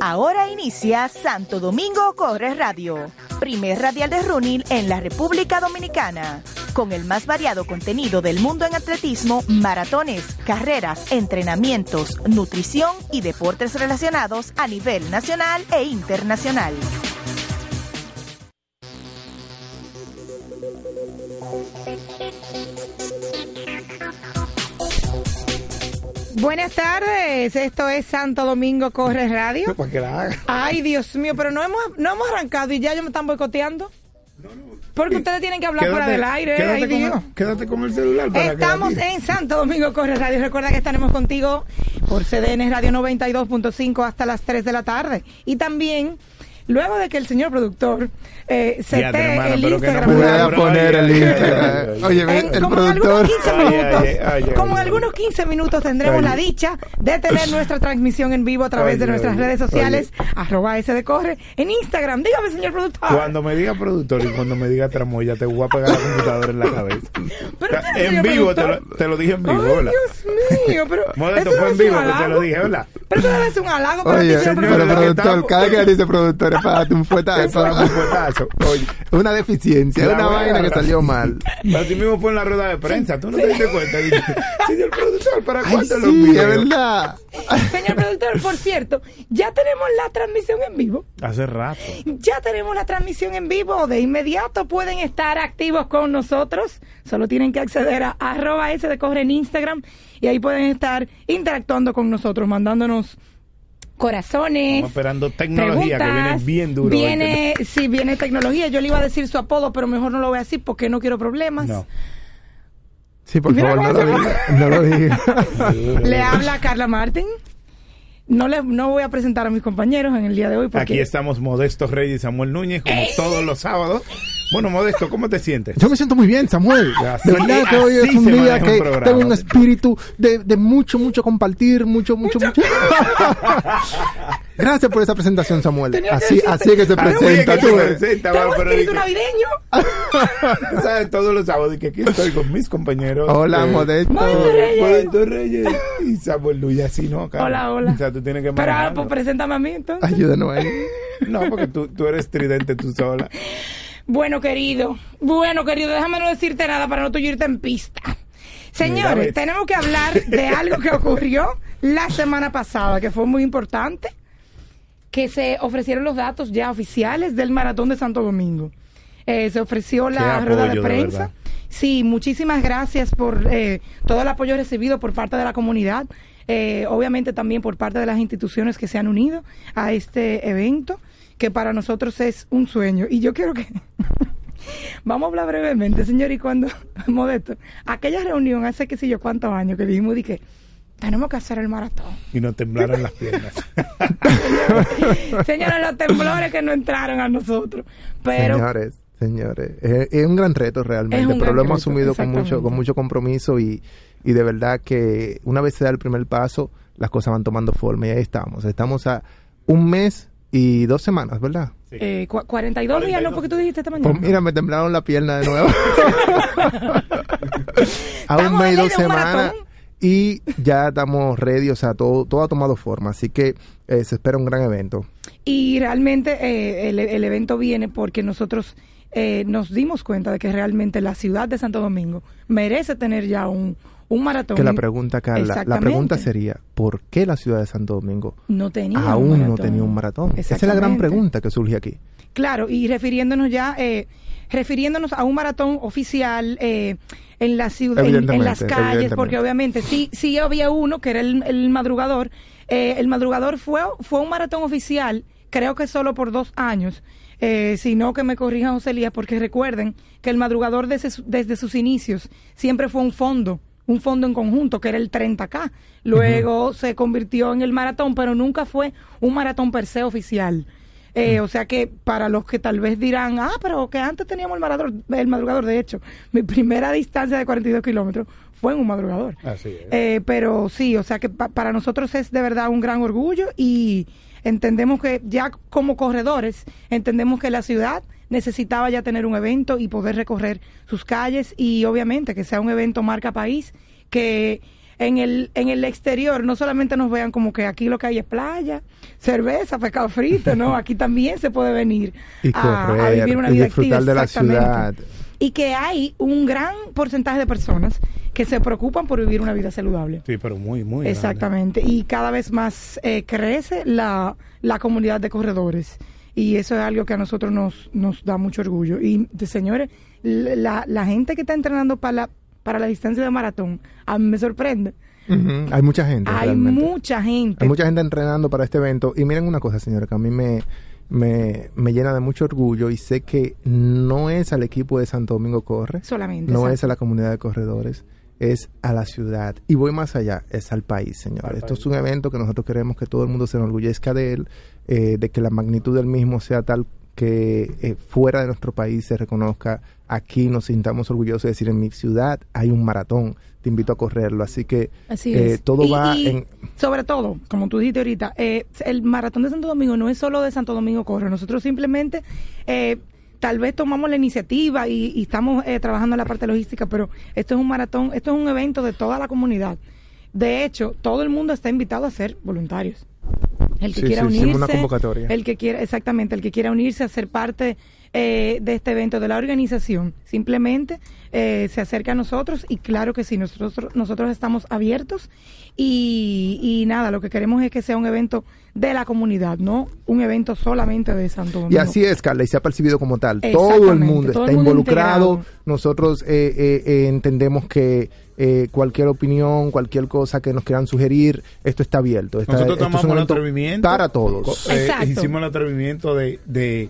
Ahora inicia Santo Domingo Corre Radio, primer radial de running en la República Dominicana, con el más variado contenido del mundo en atletismo, maratones, carreras, entrenamientos, nutrición y deportes relacionados a nivel nacional e internacional. Buenas tardes, esto es Santo Domingo Corre Radio. Para que la haga. Ay, Dios mío, pero no hemos, no hemos arrancado y ya ellos me están boicoteando. Porque ustedes tienen que hablar fuera del aire, quédate, ay con, Dios. el- quédate con el celular para Estamos en Santo Domingo Corre Radio. Recuerda que estaremos contigo por CDN Radio 92.5 hasta las 3 de la tarde. Y también, luego de que el señor productor eh, se te hermano, el no Instagram. Voy a ay, poner el Instagram. Oye, En- el como en algunos productor. 15 Ay, minutos, ay, ay, ay, como en algunos 15 minutos tendremos Ay. la dicha de tener nuestra transmisión en vivo a través Ay, de nuestras ay, redes sociales, arroba S de Corre, en Instagram. Dígame, señor productor. Cuando me diga productor y cuando me diga tramoya, te voy a pegar la computadora en la cabeza. Pero, O sea, señor en vivo, te lo, te lo dije en vivo, Ay, ¿verdad? Dios mío, pero. Modesto, fue no en vivo que te lo dije, ¿verdad? Pero eso debe ser un halago para ti, Oye, señor señor, pero lo productor. cada que dice productor es para un fuetazo. Un fuetazo. Oye, Una deficiencia, La una vaina que salió mal. así mismo fue en la rueda de prensa. ¿Tú no te diste cuenta? Señor productor, ¿para Ay, cuánto los sí, es verdad. Señor productor, por cierto, ya tenemos la transmisión en vivo. Hace rato. Ya tenemos la transmisión en vivo. De inmediato pueden estar activos con nosotros. Solo tienen que acceder a arroba S de Corre en Instagram y ahí pueden estar interactuando con nosotros, mandándonos corazones. Estamos esperando tecnología que viene bien duro. Viene, sí, viene tecnología. Yo le iba a decir su apodo, pero mejor no lo voy a decir porque no quiero problemas. No. Sí, por favor, no lo diga. No lo diga. Le habla Carla Martín. No le, no voy a presentar a mis compañeros en el día de hoy porque Aquí estamos Modesto Reyes y Samuel Núñez, como todos los sábados. Bueno, Modesto, ¿cómo te sientes? Yo me siento muy bien, Samuel. Así- de verdad que hoy es un día un que programa. tengo un espíritu de, de mucho, mucho compartir, mucho, mucho, mucho. Gracias por esa presentación, Samuel. Tenía que Así, decirte. así que se es presenta. que tú se presenta, tengo va, pero espíritu navideño. Sabes todos los sábados y que aquí estoy con mis compañeros. Hola, eh, Modesto. Modesto Reyes. Modesto Reyes y Samuel Núñez, así no, cara. Hola, hola. O sea, tú tienes que Pero ahora, pues preséntame a mí entonces. Ayúdanos ahí. No, porque tú, tú eres tridente tú sola. Bueno, querido. Bueno, querido, déjame no decirte nada para no irte en pista. Señores, tenemos que hablar de algo que ocurrió la semana pasada, que fue muy importante, que se ofrecieron los datos ya oficiales del Maratón de Santo Domingo. Eh, se ofreció la rueda de prensa. sí, muchísimas gracias por eh, todo el apoyo recibido por parte de la comunidad. Eh, obviamente también por parte de las instituciones que se han unido a este evento, que para nosotros es un sueño. Y yo quiero que... Vamos a hablar brevemente, señor, y cuando, Modesto, aquella reunión hace qué sé yo cuántos años que dijimos de que tenemos que hacer el maratón. Y no temblaron las piernas. Señores, los temblores que no entraron a nosotros. Pero Señores, señores, es, es un gran reto realmente, Es un pero gran lo hemos reto, asumido con mucho, con mucho compromiso y, y de verdad que una vez se da el primer paso, las cosas van tomando forma y ahí estamos. Estamos a un mes y dos semanas, ¿verdad? eh, cu- 42 días, ¿no? Porque tú dijiste esta mañana. Pues mira, me temblaron la pierna de nuevo. a un mes y dos semanas y ya estamos ready, o sea, todo, todo ha tomado forma, así que eh, se espera un gran evento. Y realmente eh, el, el evento viene porque nosotros eh, nos dimos cuenta de que realmente la ciudad de Santo Domingo merece tener ya un, un maratón. Que la pregunta, Carla, la pregunta sería, ¿por qué la ciudad de Santo Domingo no tenía un aún no tenía un maratón? Esa es la gran pregunta que surge aquí. Claro, y refiriéndonos ya, eh, refiriéndonos a un maratón oficial eh, en la ciudad, en, en las calles, porque obviamente sí, sí había uno que era el, el madrugador. Eh, el madrugador fue, fue un maratón oficial, creo que solo por dos años. Eh, sino que me corrija José Elías, porque recuerden que el madrugador desde, su- desde sus inicios siempre fue un fondo un fondo en conjunto que era el 30K. Luego se convirtió en el maratón, pero nunca fue un maratón per se oficial. Eh, O sea que para los que tal vez dirán, ah, pero que antes teníamos el madrugador, el madrugador, de hecho, mi primera distancia de 42 kilómetros fue en un madrugador. Así es. Eh, pero sí, o sea que pa- para nosotros es de verdad un gran orgullo y entendemos que ya como corredores, entendemos que la ciudad necesitaba ya tener un evento y poder recorrer sus calles y obviamente que sea un evento marca país, que en el, en el exterior no solamente nos vean como que aquí lo que hay es playa, cerveza, pescado frito, ¿no? Aquí también se puede venir Y a, vivir una y vida disfrutar activa. de la exactamente. ciudad. Y que hay un gran porcentaje de personas que se preocupan por vivir una vida saludable. Sí, pero muy, muy grande. Exactamente. Y cada vez más eh, crece la, la comunidad de corredores. Y eso es algo que a nosotros nos, nos da mucho orgullo. Y, de, señores, la, la gente que está entrenando para la, para la distancia de maratón, a mí me sorprende. Hay mucha gente. Hay realmente. mucha gente. Hay mucha gente entrenando para este evento. Y miren una cosa, señora, que a mí me, me, me llena de mucho orgullo y sé que no es al equipo de Santo Domingo Corre, Solamente. no exacto. es a la comunidad de corredores, es a la ciudad. Y voy más allá, es al país, señor. Al Esto país. es un evento que nosotros queremos que todo el mundo se enorgullezca de él, eh, de que la magnitud del mismo sea tal que eh, fuera de nuestro país se reconozca, aquí nos sintamos orgullosos de decir, en mi ciudad hay un maratón, te invito a correrlo. Así que Así eh, todo Y- va y en... Sobre todo, como tú dijiste ahorita, eh, el maratón de Santo Domingo no es solo de Santo Domingo Corre. Nosotros simplemente, eh, tal vez tomamos la iniciativa y, y estamos eh, trabajando en la parte logística, pero esto es un maratón, esto es un evento de toda la comunidad. De hecho, todo el mundo está invitado a ser voluntarios. El que Sí, quiera sí, unirse, una convocatoria. el que quiera, exactamente, el que quiera unirse a ser parte eh, de este evento de la organización, simplemente eh, se acerca a nosotros y claro que sí, nosotros, nosotros estamos abiertos y, y nada, lo que queremos es que sea un evento de la comunidad, no un evento solamente de Santo Domingo. Y así es, Carla, y se ha percibido como tal. Todo el mundo todo está el mundo involucrado. integrado. Nosotros eh, eh, eh, entendemos que eh, cualquier opinión, cualquier cosa que nos quieran sugerir, esto está abierto. Está- Nosotros esto es tomamos un el atrevimiento. Para todos. eh, Exacto. hicimos el atrevimiento de, de,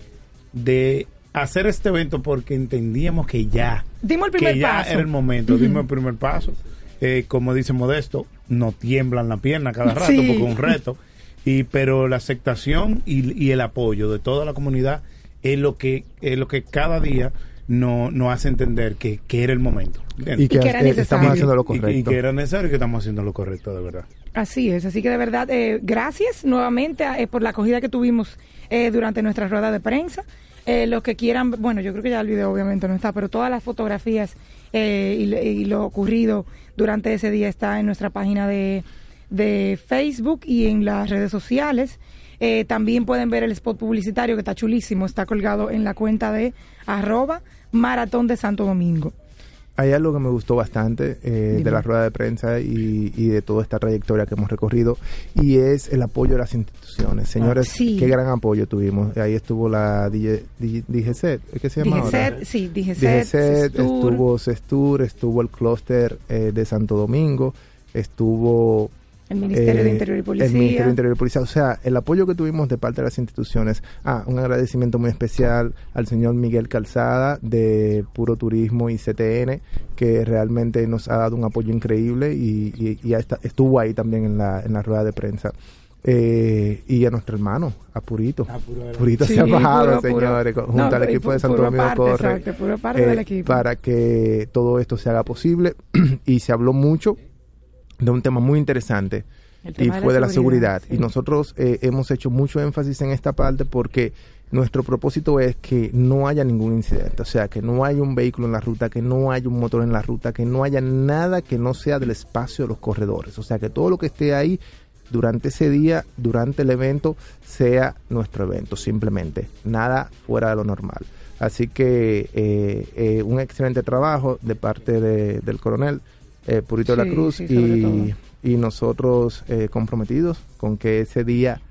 de hacer este evento porque entendíamos que ya, Dimos el primer que ya paso. era el momento, dimos el primer paso. Eh, como dice Modesto, no tiemblan la pierna cada rato Sí. porque es un reto. Y, pero la aceptación y, y el apoyo de toda la comunidad es lo que, es lo que cada día no- nos hace entender que, que era el momento. ¿entiendes? Y que, Y que era necesario. estamos haciendo lo Y que- y correcto. que era necesario y que estamos haciendo lo correcto, de verdad. Así es, así que de verdad, eh, gracias nuevamente eh, por la acogida que tuvimos eh, durante nuestra rueda de prensa. Eh, los que quieran, bueno, yo creo que ya el video obviamente no está, pero todas las fotografías eh, y, y lo ocurrido durante ese día está en nuestra página de, de Facebook y en las redes sociales. Eh, también pueden ver el spot publicitario que está chulísimo, está colgado en la cuenta de arroba maratón de Santo Domingo. Hay algo que me gustó bastante eh, de la rueda de prensa y, y de toda esta trayectoria que hemos recorrido y es el apoyo de las instituciones. Señores, Ah, sí. qué gran apoyo tuvimos. Ahí estuvo la DJ, DJ DGCET, ¿es que se llama ahora? DGCET, sí, DGCET, DGCET, Sestur. estuvo Sestur, estuvo el clúster eh, de Santo Domingo, estuvo el Ministerio de eh, Interior y Policía. El Ministerio de Interior y Policía. O sea, el apoyo que tuvimos de parte de las instituciones. Ah, un agradecimiento muy especial al señor Miguel Calzada de Puro Turismo y CTN, que realmente nos ha dado un apoyo increíble y, y- y estuvo ahí también en la, en la rueda de prensa. Eh, y a nuestro hermano, a Purito. Ah, Puro Purito Sí, se ha bajado, puro, puro. señores, con- junto No, al equipo de Santo puro Domingo Corre. exacto, puro parte eh, del equipo. Para que todo esto se haga posible. y se habló mucho de un tema muy interesante y fue de la seguridad, seguridad. sí. Y nosotros eh, hemos hecho mucho énfasis en esta parte porque nuestro propósito es que no haya ningún incidente, o sea, que no haya un vehículo en la ruta, que no haya un motor en la ruta, que no haya nada que no sea del espacio de los corredores, o sea, que todo lo que esté ahí durante ese día, durante el evento, sea nuestro evento, simplemente, nada fuera de lo normal. Así que eh, eh, un excelente trabajo de parte de- del coronel eh, Purito de la Cruz sí, y, y nosotros eh, comprometidos con que ese día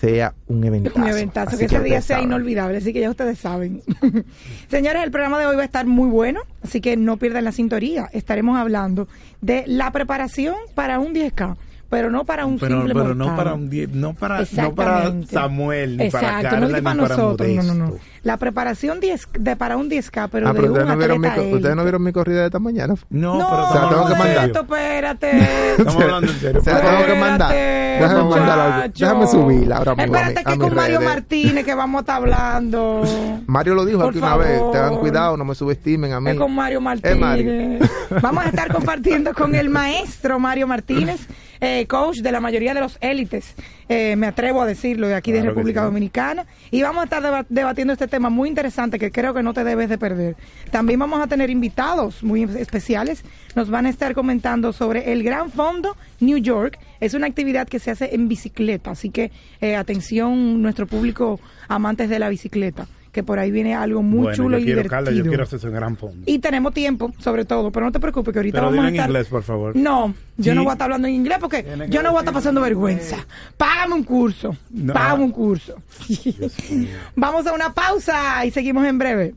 sea un eventazo. Un eventazo, Así que ese día sea saben. inolvidable, así que ya ustedes saben. Señores, el programa de hoy va a estar muy bueno, así que no pierdan la sintonía. Estaremos hablando de la preparación para un 10K, pero no para un pero, simple pero no para un no para no para. Samuel ni Exacto, para Carla ni para para nosotros, no, no, no. La preparación 10 de, para un 10K, pero Ah, de pero un ustedes no, vieron mi, ustedes no vieron mi corrida de esta mañana. No, No, pero O sea, tengo que mandar. serio. espérate. Estamos hablando en serio. O sea, tengo que mandar. Déjame mandar algo. Déjame subirla ahora mismo a mi- Espérate a que con Mario redes. Martínez que vamos a estar hablando. Mario lo dijo Por aquí una vez. Tengan cuidado, no me subestimen a mí. Es con Mario Es Mario. Martínez. Vamos a estar compartiendo con el maestro Mario Martínez, eh, coach de la mayoría de los élites, eh, me atrevo a decirlo, de aquí de Claro República sí. Dominicana. Y vamos a estar deba- debatiendo este tema muy interesante que creo que no te debes de perder. También vamos a tener invitados muy especiales. Nos van a estar comentando sobre el Gran Fondo New York. Es una actividad que se hace en bicicleta, así que eh, atención nuestro público amantes de la bicicleta, que por ahí viene algo muy Bueno, chulo yo y quiero, divertido. Carla, yo quiero hacer ese gran fondo. Y tenemos tiempo, sobre todo, pero no te preocupes que ahorita Pero vamos a en estar... inglés, por favor. No, yo Sí. no voy a estar hablando en inglés porque yo no voy a estar pasando en vergüenza. Págame un curso. No. Págame un curso. vamos a una pausa y seguimos en breve.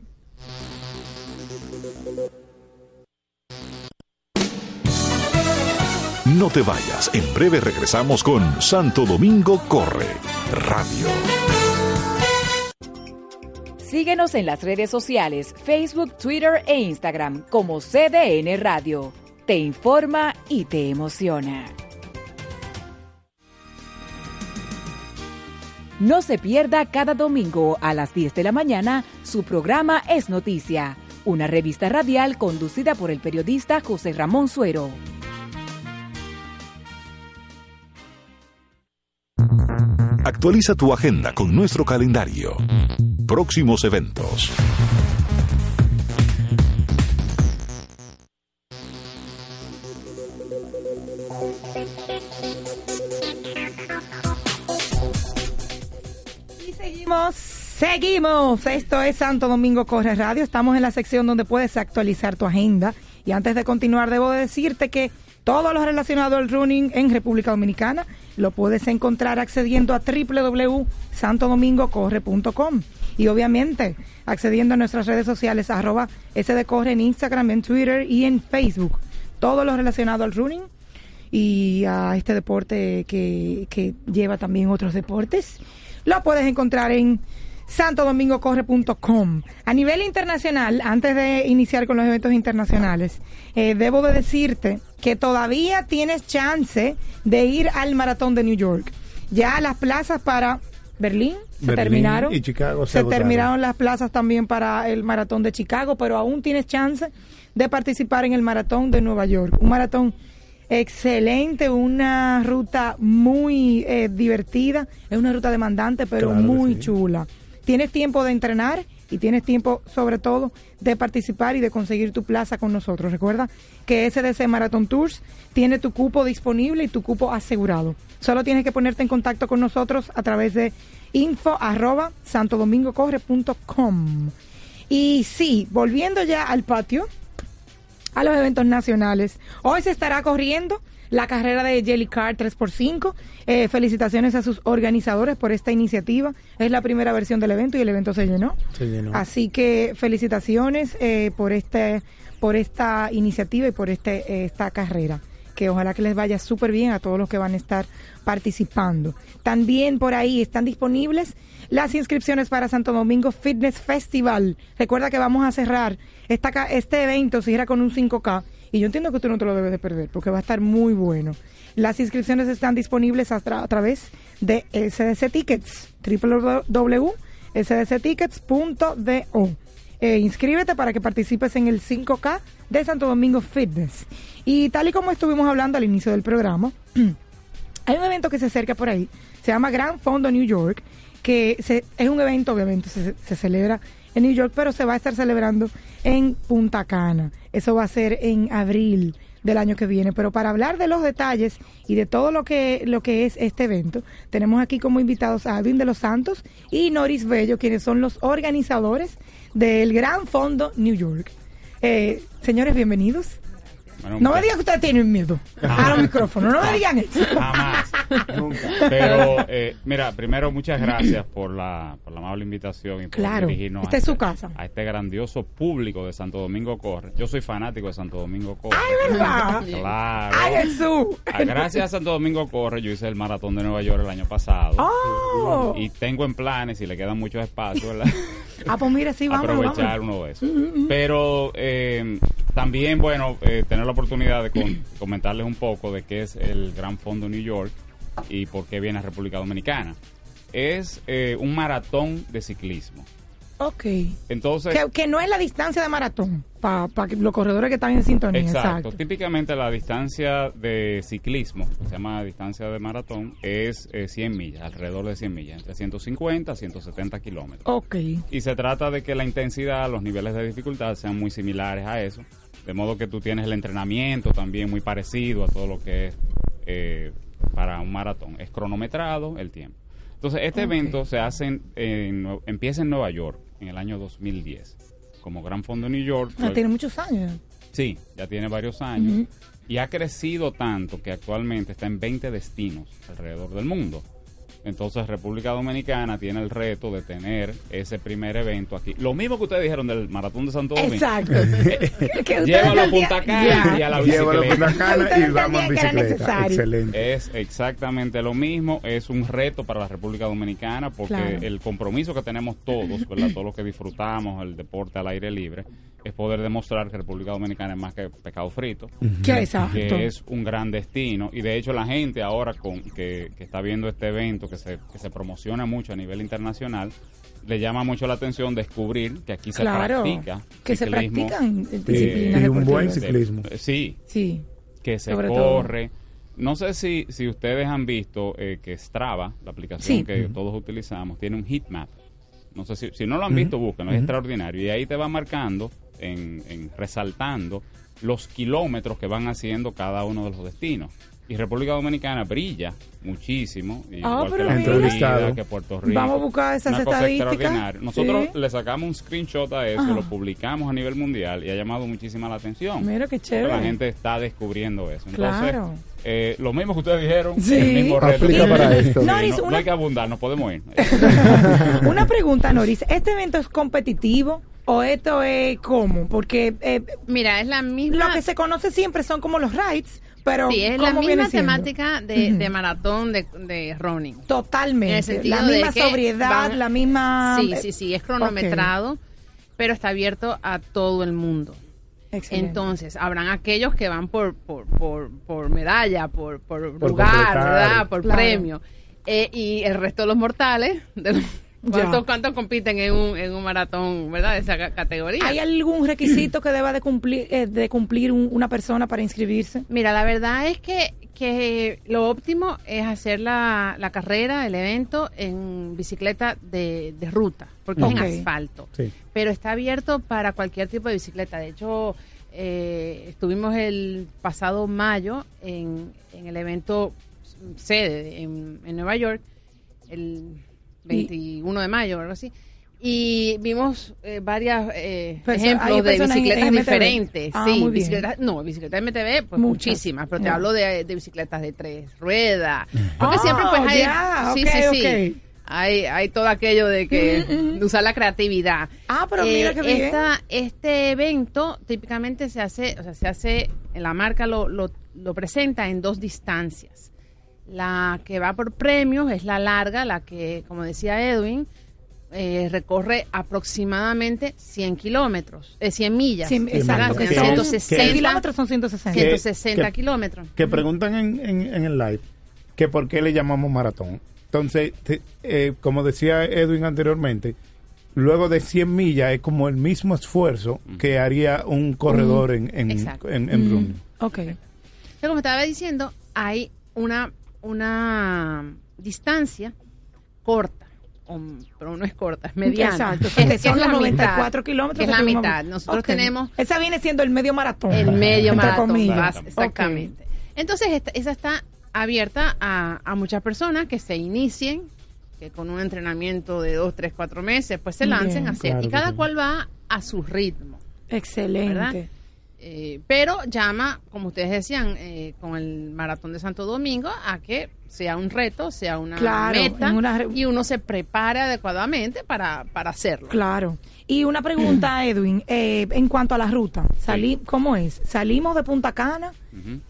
No te vayas, en breve regresamos con Santo Domingo Corre Radio. Síguenos en las redes sociales, Facebook, Twitter e Instagram como CDN Radio. Te informa y te emociona. No se pierda cada domingo a las 10 de la mañana su programa Es Noticia, una revista radial conducida por el periodista José Ramón Suero. Actualiza tu agenda con nuestro calendario. Próximos eventos. Y seguimos, seguimos. Esto es Santo Domingo Corre Radio. Estamos en la sección donde puedes actualizar tu agenda. Y antes de continuar, debo decirte que todo lo relacionado al running en República Dominicana lo puedes encontrar accediendo a www.santodomingocorre.com. Y obviamente accediendo a nuestras redes sociales, arroba sdcorre en Instagram, en Twitter y en Facebook. Todo lo relacionado al running y a este deporte que, que lleva también otros deportes. Lo puedes encontrar en santodomingocorre.com. A nivel internacional, antes de iniciar con los eventos internacionales, eh, debo de decirte que todavía tienes chance de ir al maratón de New York. Ya las plazas para Berlín se Berlín terminaron. y Chicago se terminaron las plazas también para el maratón de Chicago, pero aún tienes chance de participar en el maratón de Nueva York. Un maratón excelente, una ruta muy eh, divertida, es una ruta demandante, pero Claro muy sí. chula. Tienes tiempo de entrenar y tienes tiempo, sobre todo, de participar y de conseguir tu plaza con nosotros. Recuerda que SDC Marathon Tours tiene tu cupo disponible y tu cupo asegurado. Solo tienes que ponerte en contacto con nosotros a través de info arroba santodomingocorre.com. Y sí, volviendo ya al patio, a los eventos nacionales. Hoy se estará corriendo la carrera de Jellycar 3x5. Eh, felicitaciones a sus organizadores por esta iniciativa. Es la primera versión del evento y el evento se llenó. Se llenó. Así que felicitaciones eh, por este por esta iniciativa y por este esta carrera. Que ojalá que les vaya súper bien a todos los que van a estar participando. También por ahí están disponibles las inscripciones para Santo Domingo Fitness Festival. Recuerda que vamos a cerrar esta, este evento, cierra con un 5K. Y yo entiendo que tú no te lo debes de perder porque va a estar muy bueno. Las inscripciones están disponibles a través de SDC Tickets, www.sdctickets.do. Eh, inscríbete para que participes en el 5K de Santo Domingo Fitness. Y tal y como estuvimos hablando al inicio del programa, hay un evento que se acerca por ahí, se llama Gran Fondo New York, que se- es un evento, obviamente, se, se celebra en New York, pero se va a estar celebrando en Punta Cana. Eso va a ser en abril del año que viene. Pero para hablar de los detalles y de todo lo que, lo que es este evento, tenemos aquí como invitados a Edwin de los Santos y Noris Bello, quienes son los organizadores del Gran Fondo New York. Eh, señores, bienvenidos. Bueno, No me digan que ustedes tienen miedo a los micrófonos, no me digan eso. Jamás. Pero, eh, mira, primero, muchas gracias por la, por la amable invitación y por Claro, dirigirnos a es su este- casa. A este grandioso público de Santo Domingo Corre. Yo soy fanático de Santo Domingo Corre. ¡Ay, verdad! Claro. ¡Ay, Jesús! Ah, Gracias a Santo Domingo Corre, yo hice el maratón de Nueva York el año pasado. ¡Oh! Y tengo en planes, y le quedan muchos espacios, ¿verdad? Ah, pues mira, sí, vamos, aprovechar vamos. uno de esos. Pero eh, también, bueno, eh, tener la oportunidad de con- comentarles un poco de qué es el Gran Fondo New York y por qué viene a República Dominicana. Es eh, un maratón de ciclismo. Ok. Entonces, Que, que no es la distancia de maratón, para los corredores que están en sintonía. Exacto. Exacto. Típicamente la distancia de ciclismo, que se llama distancia de maratón, es eh, 100 millas, alrededor de 100 millas, entre 150 a 170 kilómetros. Ok. Y se trata de que la intensidad, los niveles de dificultad sean muy similares a eso. De modo que tú tienes el entrenamiento también muy parecido a todo lo que es eh, para un maratón. Es cronometrado el tiempo. Entonces, este evento se hace en, empieza en Nueva York en el año 2010. Como Gran Fondo New York. Ah, tiene muchos años. Sí, ya tiene varios años. Y ha crecido tanto que actualmente está en 20 destinos alrededor del mundo. Entonces República Dominicana tiene el reto de tener ese primer evento aquí. Lo mismo que ustedes dijeron del Maratón de Santo Domingo. Exacto. Llévalo a Punta Cana y a la Llévalo a bicicleta. Punta Cana y vamos en bicicleta. Excelente. Es exactamente lo mismo, es un reto para la República Dominicana porque Claro. el compromiso que tenemos todos, ¿verdad? todos los que disfrutamos el deporte al aire libre, es poder demostrar que República Dominicana es más que pescado frito. Que es un gran destino y de hecho la gente ahora con que, que está viendo este evento que se, que se promociona mucho a nivel internacional le llama mucho la atención descubrir que aquí Claro. se practica Que se practican disciplinas y un buen ciclismo. eh, sí Sí. que se Sobre todo. corre no sé si, si ustedes han visto eh, que Strava la aplicación Sí. que todos utilizamos tiene un heat map no sé si, si no lo han visto búsquenlo es extraordinario y ahí te va marcando en, en resaltando los kilómetros que van haciendo cada uno de los destinos y República Dominicana brilla muchísimo igual que pero la mira. Florida, que Puerto Rico Vamos a buscar esas Una cosa estadísticas. nosotros Sí. le sacamos un screenshot a eso Ajá. lo publicamos a nivel mundial y ha llamado muchísima la atención Mira qué chévere. la gente está descubriendo eso. Entonces, Claro. eh, lo mismo que ustedes dijeron, Sí. el mismo reto. Aplica para esto. no, Noris, no una- hay que abundar, nos podemos ir. Una pregunta, Noris. ¿Este evento es competitivo o esto es cómo? Porque eh, Mira, es la misma. lo que se conoce siempre son como los rides, pero Sí, es la ¿cómo viene misma temática de, de maratón de, de running. En Totalmente. el sentido La misma de sobriedad, van- la misma... Sí, sí, sí, es cronometrado, pero está abierto a todo el mundo. Excelente. Entonces, habrán aquellos que van por por, por, por medalla, por, por, Por lugar, completar. ¿verdad? Por Claro. premio. Eh, y el resto de los mortales, de los- Ya. ¿Cuántos, cuántos compiten en un, en un maratón, ¿verdad? De esa ca- categoría. ¿Hay algún requisito que deba de cumplir, eh, de cumplir un- una persona para inscribirse? Mira, la verdad es que, que lo óptimo es hacer la, la carrera, el evento, en bicicleta de, de ruta, porque es en asfalto. Sí. Pero está abierto para cualquier tipo de bicicleta. De hecho, eh, estuvimos el pasado mayo en, en el evento sede en, en Nueva York, el 21 de mayo o algo así. Y vimos eh, varias eh, ejemplos de en- bicicletas en diferentes. Ah, sí, bicicletas, no, bicicletas MTV, pues Muchas. muchísimas, pero te hablo de, de bicicletas de tres ruedas. Porque Ah, siempre pues hay, sí, sí, sí. Hay, hay todo aquello de que de usar la creatividad. Ah, pero mira qué bien. esta- este evento típicamente se hace, o sea, se hace, la marca lo, lo, lo presenta en dos distancias. La que va por premios es la larga, la que, como decía Edwin, eh, recorre aproximadamente 100 kilómetros, eh, 100 millas. Sí, exacto, ¿verdad? que Serían son 160, 100 kilómetros son 160. ¿Qué? 160 que- kilómetros. que preguntan en, en- en el live que por qué le llamamos maratón. Entonces, te- eh, como decía Edwin anteriormente, luego de 100 millas es como el mismo esfuerzo que haría un corredor en, en, Exacto. en- en running. Ok. Entonces, como estaba diciendo, hay una, una distancia corta, o- pero no es corta, es mediana. Exacto, Es- que que es son los la 94 mitad, kilómetros. que es la mitad. Nosotros tenemos Esa viene siendo el medio maratón. el medio maratón. vas- exactamente. Entonces, esta- esa está abierta a, a muchas personas que se inicien, que con un entrenamiento de dos, tres, cuatro meses, pues se Bien, lancen a hacer. claro y cada cual va a su ritmo. Excelente. ¿verdad? Eh, pero llama, como ustedes decían, eh, con el maratón de Santo Domingo, a que sea un reto, sea una Claro, meta, una y uno se prepare adecuadamente para, para hacerlo. Claro. Y una pregunta, Edwin, eh, en cuanto a la ruta, salí, ¿cómo es? Salimos de Punta Cana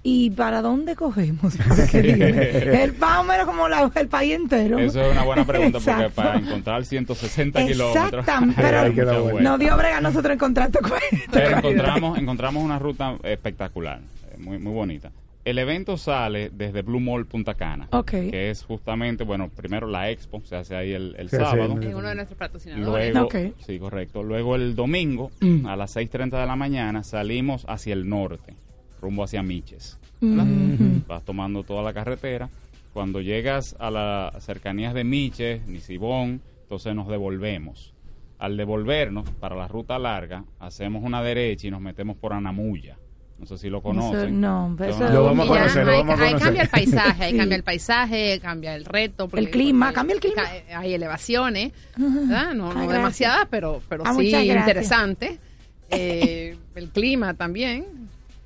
y ¿para dónde cogemos? Porque el más o menos como la- el país entero. Eso es una buena pregunta porque Exacto. para encontrar 160 kilómetros. Exactamente, pero hay mucha vuelta. no dio brega a nosotros encontrar tu Pero encontramos, encontramos una ruta espectacular, eh, muy, muy bonita. El evento sale desde Blue Mall Punta Cana, que es justamente, bueno, primero la expo, se hace ahí el, sábado. en Es uno de nuestros patrocinadores. Luego, sí, correcto. Luego el domingo, Mm. a las 6.30 de la mañana, salimos hacia el norte, rumbo hacia Miches. ¿verdad? Ujú. Vas tomando toda la carretera. Cuando llegas a las cercanías de Miches, Nisibón, entonces nos devolvemos. Al devolvernos, para la ruta larga, hacemos una derecha y nos metemos por Anamuya. No sé si lo conocen. no, pero eso- Lo vamos a conocer, lo ahí, vamos a ahí conocer. cambia el paisaje, ahí Sí. cambia el paisaje, cambia el reto. porque- El clima, porque cambia el clima. Hay elevaciones, ¿verdad? No, gracias. demasiadas, pero, pero Ah, sí interesante. Eh, el clima también.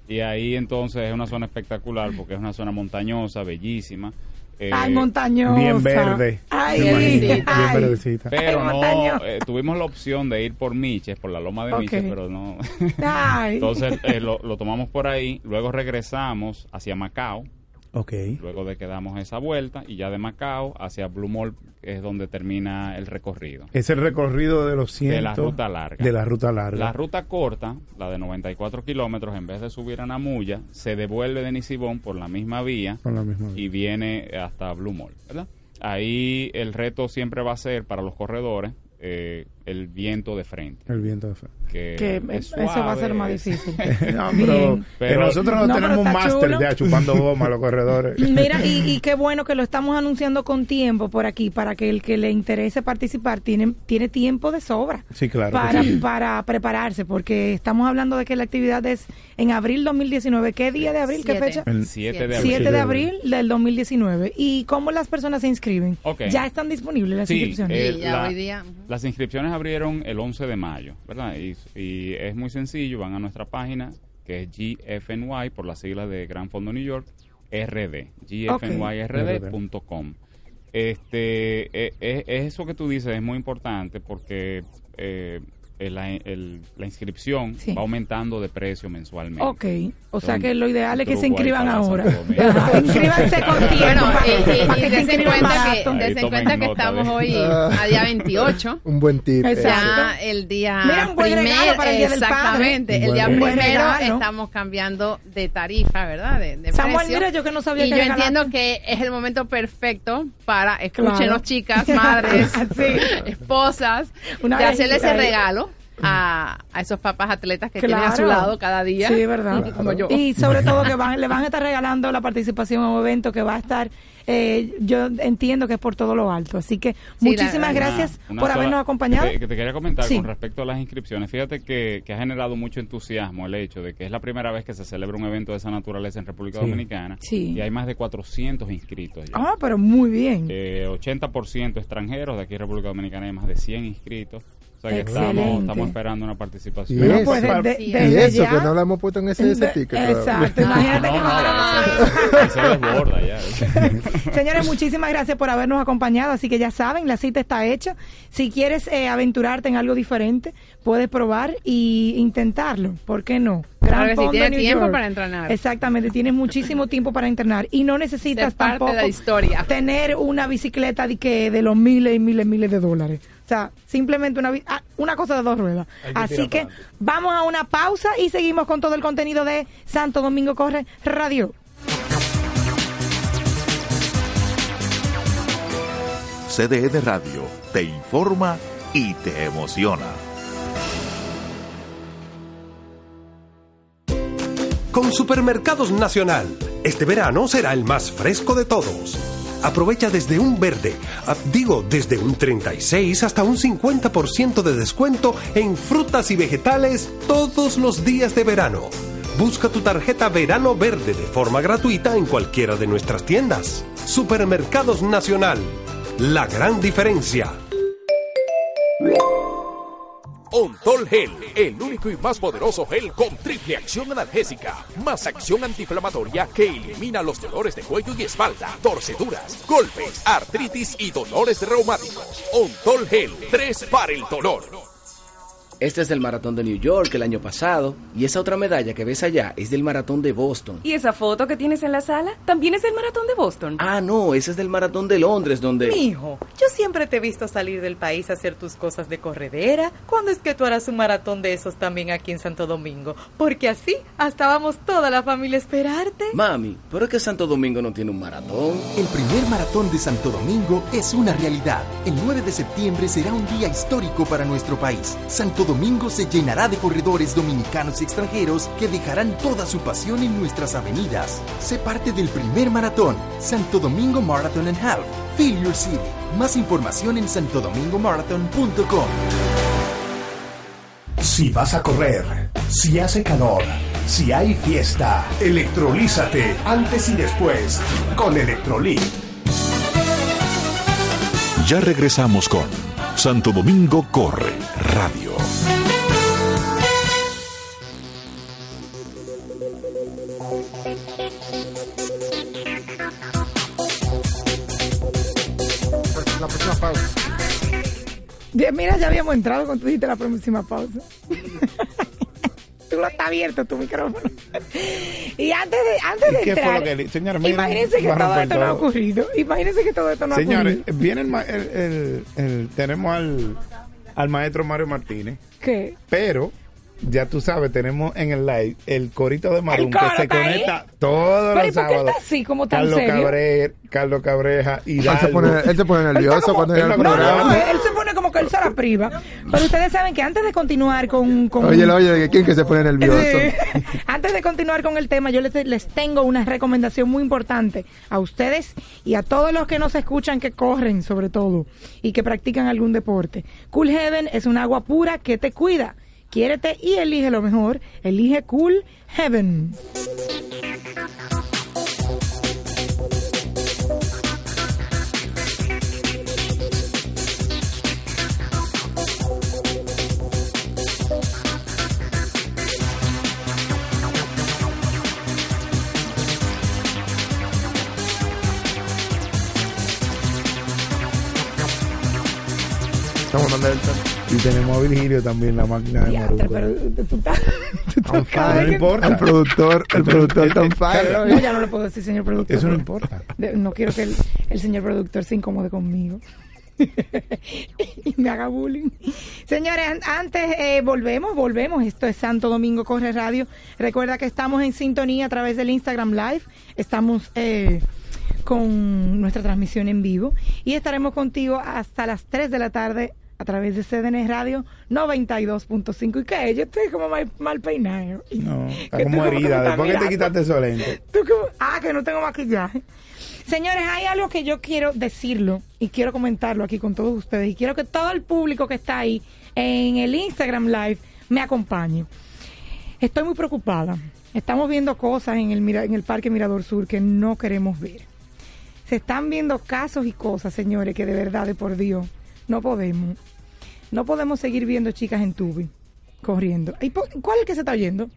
Y ahí entonces es una zona espectacular porque es una zona montañosa, bellísima. Eh, Ay, montañosa. Bien verde. Ay, Bien verdecita. Pero Ay, no, eh, tuvimos la opción de ir por Miches, por la loma de Ok. Miches, pero no. Ay. Entonces eh, lo, lo tomamos por ahí, luego regresamos hacia Macao, Luego de que damos esa vuelta, y ya de Macao hacia Blue Mall, es donde termina el recorrido. Es el recorrido de los 100. De la ruta larga. De la ruta larga. La ruta corta, la de 94 kilómetros, en vez de subir a Namuya, se devuelve de Nisibón por la misma vía Con la misma y viene hasta Blue Mall, ¿verdad? Ahí el reto siempre va a ser para los corredores eh, el viento de frente. El viento de frente. Que, que es eso va a ser más difícil. No, pero, que nosotros no, tenemos un máster ya chupando goma a los corredores. Mira, y, y qué bueno que lo estamos anunciando con tiempo por aquí, para que el que le interese participar tiene, tiene tiempo de sobra Sí, claro. para, sí. para prepararse, porque estamos hablando de que la actividad es en abril 2019. ¿Qué día de abril? ¿Qué Siete. fecha? El 7 de abril. 7 de abril del 2019. ¿Y cómo las personas se inscriben? Ya están disponibles las Sí, inscripciones. eh, Sí, ya la- hoy día. Las inscripciones abrieron el 11 de mayo, ¿verdad? Y, es muy sencillo, van a nuestra página, que es GFNY, por las siglas de Gran Fondo New York, RD, gfnyrd.com. Este, eh, eh, eso que tú dices es muy importante porque eh, la, el- la inscripción Sí. va aumentando de precio mensualmente. Ok, o sea Un- que lo ideal es que se inscriban ahora. Inscríbanse con tiempo Bueno, y, y- para y que se des en inscriban cuenta que, estamos hoy a día 28. Un buen tip. Exacto. Ya el día Mira, un buen primero, para el Día del exactamente, el día buen regalo. primero estamos cambiando de tarifa, ¿verdad? De, de Samuel, precio. mira, yo que no sabía y que yo regalaste. entiendo que es el momento perfecto para, escúchenos Claro. chicas, madres, Sí. esposas, Una de hacerle ese regalo a, a esos papás atletas que tienen a su Claro. lado cada día. Sí, verdad. Como yo. Y sobre todo que van, le van a estar regalando la participación a un evento que va a estar, eh, yo entiendo que es por todo lo alto. Así que Sí, muchísimas la- gracias Una- una por sola- habernos acompañado. Que, que te quería comentar Sí. con respecto a las inscripciones. Fíjate que, que ha generado mucho entusiasmo el hecho de que es la primera vez que se celebra un evento de esa naturaleza en República Sí. Dominicana. Sí. Y hay más de 400 inscritos ya. Ah, pero muy bien. Eh, 80% extranjeros, de aquí en República Dominicana hay más de 100 inscritos. Sea que estamos, estamos esperando una participación. Y eso, pues de- para- de- Sí. Y desde eso, ya- que no lo hemos puesto en ese, ese ticket. Exacto, imagínate No, que no, va- ya se, se desborda ya. Señores, muchísimas gracias por habernos acompañado. Así que ya saben, la cita está hecha. Si quieres eh, aventurarte en algo diferente, puedes probar y intentarlo. ¿Por qué no? Claro que sí, Fondo, tiene New tiempo York. para entrenar. Exactamente, tienes muchísimo tiempo para entrenar y no necesitas parte tampoco de la historia. tener una bicicleta de que de los miles y miles y miles de dólares. O sea, simplemente una, ah, una cosa de dos ruedas. Así que vamos a una pausa y seguimos con todo el contenido de Santo Domingo Corre Radio. CDE de Radio te informa y te emociona. Con Supermercados Nacional, este verano será el más fresco de todos. Aprovecha desde un verde, ah, digo, desde un 36 hasta un 50% de descuento en frutas y vegetales todos los días de verano. Busca tu tarjeta Verano Verde de forma gratuita en cualquiera de nuestras tiendas. Supermercados Nacional, la gran diferencia. Ontol Gel, el único y más poderoso gel con triple acción analgésica, más acción antiinflamatoria que elimina los dolores de cuello y espalda, torceduras, golpes, artritis y dolores reumáticos. Ontol Gel, 3 para el dolor. Este es del maratón de New York el año pasado. Y esa otra medalla que ves allá es del maratón de Boston. ¿Y esa foto que tienes en la sala también es del maratón de Boston? Ah, no, ese es del maratón de Londres, donde. Mijo, yo siempre te he visto salir del país a hacer tus cosas de corredera. ¿Cuándo es que tú harás un maratón de esos también aquí en Santo Domingo? Porque así hasta vamos toda la familia a esperarte. Mami, pero es que Santo Domingo no tiene un maratón. El primer maratón de Santo Domingo es una realidad. El 9 de septiembre será un día histórico para nuestro país. Santo Domingo se llenará de corredores dominicanos y extranjeros que dejarán toda su pasión en nuestras avenidas. Sé parte del primer maratón, Santo Domingo Marathon and Half. Feel your city. Más información en santodomingomarathon.com. Si vas a correr, si hace calor, si hay fiesta, electrolízate antes y después con Electrolit. Ya regresamos con Santo Domingo Corre Radio. La próxima pausa. Mira, ya habíamos entrado cuando tú dijiste la próxima pausa. tú lo está abierto tu micrófono. y antes de, antes de ¿Y qué fue entrar, que miren, imagínense que todo esto no ha ocurrido. Imagínense que todo esto no ha Señores, ocurrido. viene el, ma- el- el- el- tenemos al, al maestro Mario Martínez, ¿Qué? pero ya tú sabes, tenemos en el live el corito de Marum que se está ahí. conecta todos Pero ¿y los por qué sábados. está así, como tan Carlos, serio? Cabre- Carlos Cabreja y Él se pone, él se pone nervioso cuando llega al Él lo- No, programa. no, él se pone que él se la priva. Pero ustedes saben que antes de continuar con... con Oye, oye, ¿quién que se pone nervioso? Sí. Antes de continuar con el tema, yo les, les tengo una recomendación muy importante a ustedes y a todos los que nos escuchan que corren, sobre todo, y que practican algún deporte. Cool Heaven es un agua pura que te cuida. Quiérete y elige lo mejor. Elige Cool Heaven. Estamos el Y tenemos a Virgilio también, la máquina de Maruco. pero tú estás... No importa. El productor, el productor on fire. No, ya no lo puedo decir, señor productor. Eso no importa. De- no quiero que el, el señor productor se incomode conmigo. y me haga bullying. Señores, an- antes eh, volvemos, volvemos. Esto es Santo Domingo Corre Radio. Recuerda que estamos en sintonía a través del Instagram Live. Estamos eh, con nuestra transmisión en vivo y estaremos contigo hasta las 3 de la tarde a través de CDN Radio 92.5. ¿Y qué? Yo estoy como mal, mal peinado. No, está Que como que herida. Después que te quitaste esos lentes. Ah, que no tengo maquillaje. Señores, hay algo que yo quiero decirlo y quiero comentarlo aquí con todos ustedes y quiero que todo el público que está ahí en el Instagram Live me acompañe. Estoy muy preocupada. Estamos viendo cosas en el, Mira- en el Parque Mirador Sur que no queremos ver. Se están viendo casos y cosas, señores, que de verdad, de por Dios, no podemos. No podemos seguir viendo chicas en tubi corriendo. ¿Y ¿Cuál es el que se está oyendo?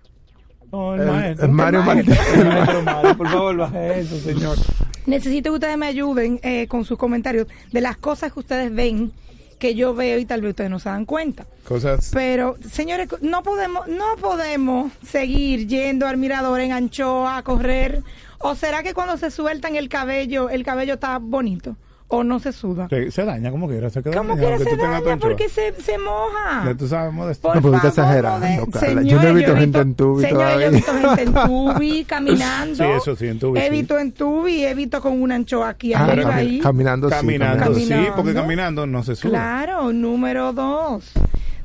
No, El- el maestro. el Mario maestro. Martínez. El maestro Mario, Por favor, baje eso, señor. Necesito que ustedes me ayuden eh, con sus comentarios de las cosas que ustedes ven que yo veo y tal vez ustedes no se dan cuenta. Cosas. Pero, señores, no podemos, no podemos seguir yendo al mirador en Anchoa a correr. ¿O será que cuando se sueltan el cabello, el cabello está bonito? ¿O no se suda? Se, se daña como quiera. Se queda ¿Cómo dañado, aunque se daña? Porque se, se moja. Ya tú sabes, modesto. No, favor, exagerando, Carla. Yo no he Señores, visto gente en tubi Señores, yo he visto gente en tubi caminando. Sí, eso sí, en tubi He sí. visto en tubi, he visto con una anchoa aquí Ah, arriba cami- ahí. caminando, sí, Caminando, sí, Caminando. porque caminando no se sube. Claro, número dos.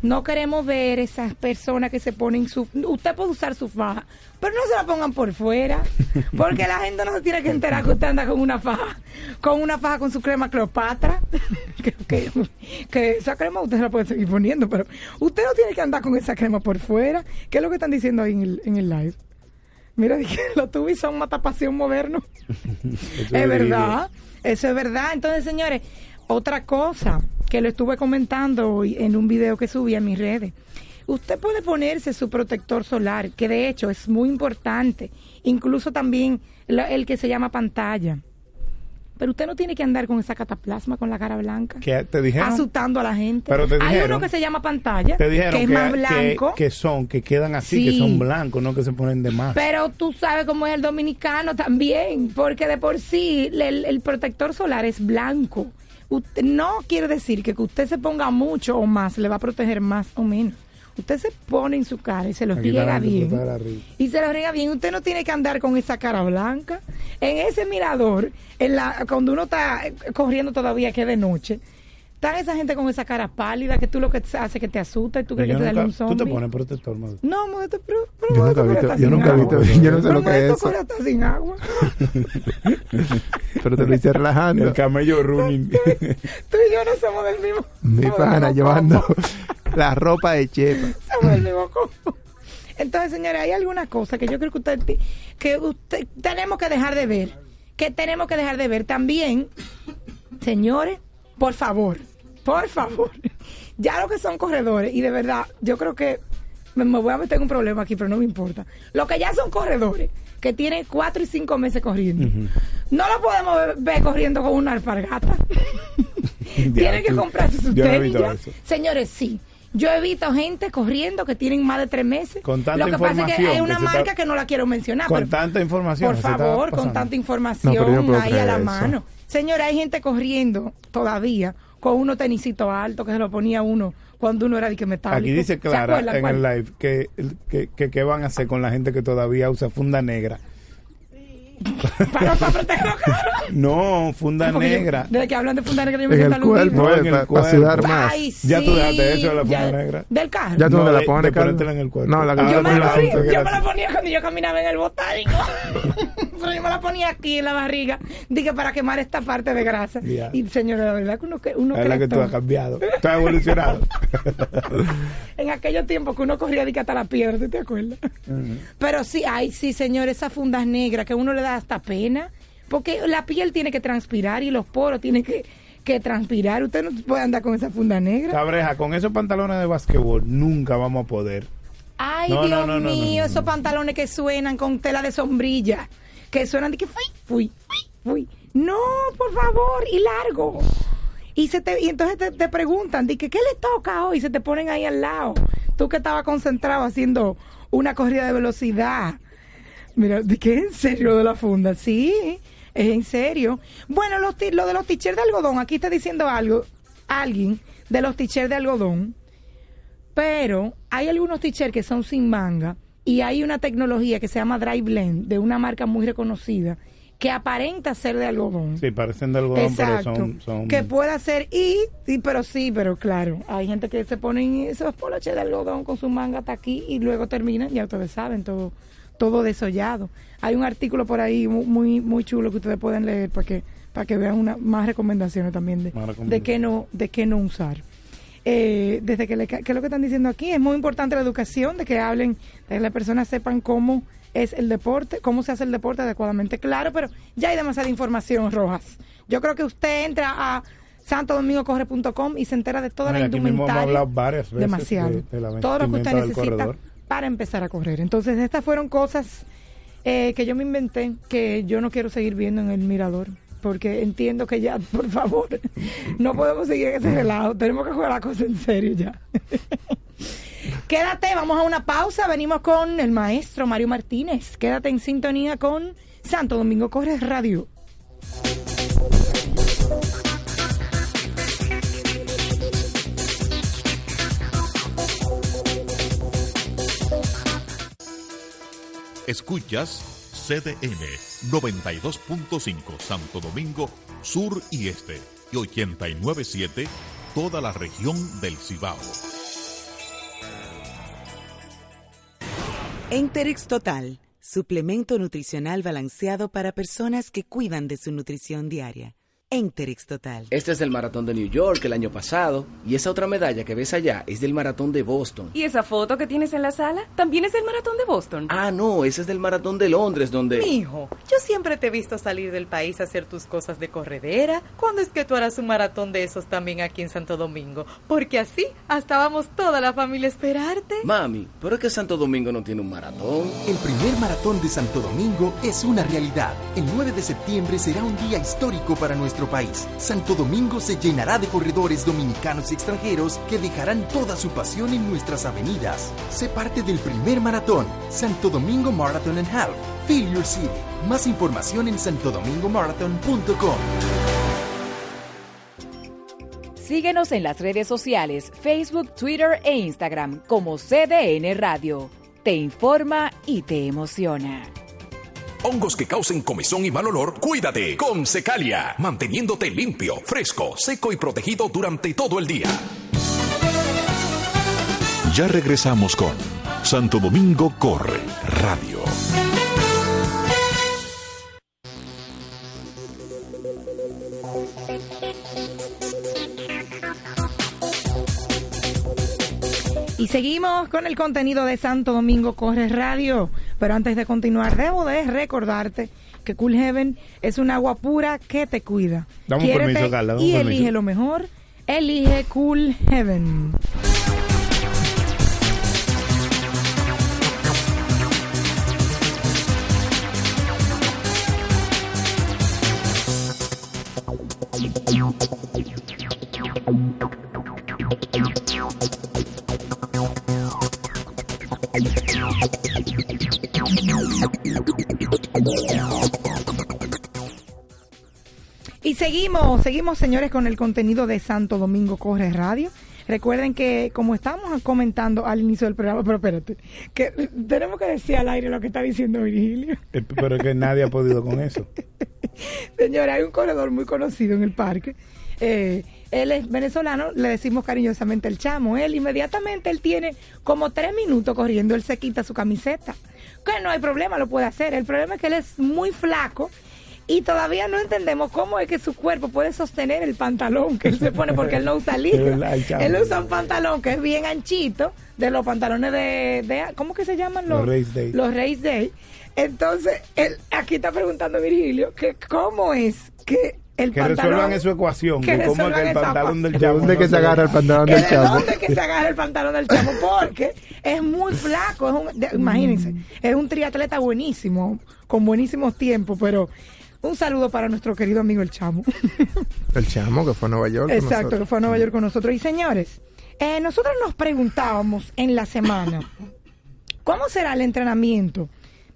No queremos ver esas personas que se ponen su... Usted puede usar su faja, pero no se la pongan por fuera, porque la gente no se tiene que enterar que usted anda con una faja, con una faja con su crema Cleopatra, que, que- que esa crema usted se la puede seguir poniendo, pero usted no tiene que andar con esa crema por fuera. ¿Qué es lo que están diciendo ahí en el, en el live? Mira, dije, los tubis son matapasión moderno. Es verdad, eso es verdad. Entonces, señores, otra cosa que lo estuve comentando hoy en un video que subí a mis redes. Usted puede ponerse su protector solar, que de hecho es muy importante, incluso también el que se llama pantalla. Pero usted no tiene que andar con esa cataplasma con la cara blanca, Que te dijeron, asustando a la gente. Pero te Hay dijeron- uno que se llama pantalla, te dijeron que es que, más que- blanco. que son, que quedan así, Sí. que son blancos, no que se ponen de más. Pero tú sabes cómo es el dominicano también, porque de por sí el, el protector solar es blanco. Usted, no quiere decir que que usted se ponga mucho o más le va a proteger más o menos. Usted se pone en su cara y se lo riega bien. Y se lo riega bien. Usted no tiene que andar con esa cara blanca. En ese mirador, en la, cuando uno está corriendo todavía que es de noche, está esa gente con esa cara pálida que tú lo que hace que te asusta y tú crees Yo que te da un tú te zombie. pones protector, madre. No, Modesto, pero, pero Yo nunca hasta yo sin nunca he agua. visto, yo no sé lo que es corre hasta sin agua. Pero te lo hice relajando. El camello running. Tú y yo no somos del mismo. Mi pana llevando la ropa de chepa. Somos del mismo combo. Entonces, señores, hay alguna cosa que yo creo que usted que usted tenemos que dejar de ver, que tenemos que dejar de ver también, señores, por favor, por favor, ya lo que son corredores y de verdad, yo creo que me, me voy a meter en un problema aquí, pero no me importa. Lo que ya son corredores que tienen cuatro y cinco meses corriendo, no lo podemos ver, ver corriendo con una alpargata. Tienen que tú- comprarse sus yo no he tenis eso. Señores, sí. Yo he visto gente corriendo que tienen más de tres meses. Con tanta Lo que pasa es que hay una que marca está- que no la quiero mencionar. Con pero tanta información. por favor, con tanta información No, no ahí a la eso. mano. Señora, hay gente corriendo todavía con unos tenisitos altos que se lo ponía uno cuando uno era de que metálico. Aquí dice ¿Se Clara en cuál? el live que, que, que, que van a hacer con la gente que todavía usa funda negra. Para, para proteger los carros. No, funda yo- negra. Desde que hablan de funda negra, yo me En siento el cuerpo. No, en el para cuerpo. sudar más. Ay, Ya tú dejaste eso de la funda ya- negra. Del carro. Ya tú No, no, la pones, de en el cuerpo. No, la que Ah, tú yo, te me la ponía, yo me la ponía cuando yo caminaba en el botánico. Pero yo me la ponía aquí en la barriga. Dije para quemar esta parte de grasa. Y señora, la verdad que uno, que uno Es la cree que tú todo. has cambiado. Tú has evolucionado. En aquellos tiempos que uno corría de que hasta la pierde, ¿te acuerdas? Pero sí, ay, sí, señor, esas fundas negras que uno le da hasta pena. Porque la piel tiene que transpirar y los poros tienen que, que transpirar. Usted no puede andar con esa funda negra. Cabreja, con esos pantalones de basquetbol nunca vamos a poder. Ay, No, Dios no, no, mío, no, no, esos pantalones que suenan con tela de sombrilla, que suenan de que fui, fui, fui, fui. No, por favor, y largo. Y se te, y entonces te, te preguntan, que, ¿qué le toca hoy? Y se te ponen ahí al lado. Tú que estabas concentrado haciendo una corrida de velocidad. Mira, ¿de qué en serio de la funda? Sí, es en serio. Bueno, los, lo de los tichers de algodón, aquí está diciendo algo, alguien de los tichers de algodón, pero hay algunos t-shirts que son sin manga y hay una tecnología que se llama Dry Blend de una marca muy reconocida que aparenta ser de algodón. Sí, parecen de algodón, Exacto. pero son... son Que pueda ser y, y- pero sí, pero claro, hay gente que se ponen esos poloches de algodón con su manga hasta aquí y luego terminan, ya ustedes saben, todo todo desollado. Hay un artículo por ahí mu- muy muy chulo que ustedes pueden leer para que para que vean una, más recomendaciones también de, recomendaciones. de qué no de qué no usar. Eh, desde que, le, que es lo que están diciendo aquí, es muy importante la educación, de que hablen, de que las personas sepan cómo es el deporte, cómo se hace el deporte adecuadamente. Claro, pero ya hay demasiada información, Rojas. Yo creo que usted entra a santodomingocorre.com y se entera de toda la Mira, aquí mismo hemos indumentaria. hablado varias veces demasiado. de- de la Todo lo que usted necesita para empezar a correr. Entonces, estas fueron cosas eh, que yo me inventé, que yo no quiero seguir viendo en el mirador. Porque entiendo que ya, por favor, no podemos seguir en ese relajo. Tenemos que jugar la cosa en serio ya. Quédate, vamos a una pausa. Venimos con el maestro Mario Martínez. Quédate en sintonía con Santo Domingo Corres Radio. Escuchas CDN 92.5 Santo Domingo Sur y Este y 89.7 toda la región del Cibao. Enterix Total, suplemento nutricional balanceado para personas que cuidan de su nutrición diaria. Enterix Total. Este es del maratón de New York el año pasado y esa otra medalla que ves allá es del maratón de Boston. ¿Y esa foto que tienes en la sala también es del maratón de Boston? Ah, no, ese es del maratón de Londres donde... Hijo, yo siempre te he visto salir del país a hacer tus cosas de corredera. ¿Cuándo es que tú harás un maratón de esos también aquí en Santo Domingo? Porque así hasta vamos toda la familia a esperarte. Mami, pero es que Santo Domingo no tiene un maratón. El primer maratón de Santo Domingo es una realidad. El 9 de septiembre será un día histórico para nuestro país. Santo Domingo se llenará de corredores dominicanos y extranjeros que dejarán toda su pasión en nuestras avenidas. Sé parte del primer maratón, Santo Domingo Marathon and Half. Feel your city. Más información en santodomingomarathon.com. Síguenos en las redes sociales, Facebook, Twitter e Instagram como CDN Radio. Te informa y te emociona. Hongos que causen comezón y mal olor, cuídate con Secalia, manteniéndote limpio, fresco, seco y protegido durante todo el día. Ya regresamos con Santo Domingo Corre Radio. Y seguimos con el contenido de Santo Domingo Corre Radio. Pero antes de continuar, debo de recordarte que Cool Heaven es un agua pura que te cuida. Dame un Quiérete permiso, Carla, dame y permiso. elige lo mejor. Elige Cool Heaven. Seguimos, seguimos señores con el contenido de Santo Domingo Corre Radio. Recuerden que como estábamos comentando al inicio del programa, pero espérate, que tenemos que decir al aire lo que está diciendo Virgilio. Eh, Pero es que nadie ha podido con eso. Señora, hay un corredor muy conocido en el parque. Eh, él es venezolano, le decimos cariñosamente el chamo. Él inmediatamente, él tiene como tres minutos corriendo, él se quita su camiseta. Que no hay problema, lo puede hacer. El problema es que él es muy flaco y todavía no entendemos cómo es que su cuerpo puede sostener el pantalón que él se pone porque él no usa chamo. Él usa un pantalón que es bien anchito, de los pantalones de, de- ¿cómo que se llaman los? Los Race Day. Los Race Day. Entonces, él, aquí está preguntando Virgilio que cómo es que el Que pantalón... resuelvan esa ecuación. que de cómo es que resuelvan el esa pantalón del ¿De chavo. dónde no que se agarra el pantalón del de chavo? dónde que se agarra el pantalón del chavo porque es muy flaco es un, de- imagínense es un triatleta buenísimo con buenísimos tiempos pero un saludo para nuestro querido amigo el chamo. El chamo que fue a Nueva York. con exacto que fue a Nueva York con nosotros. Y señores eh, nosotros nos preguntábamos en la semana cómo será el entrenamiento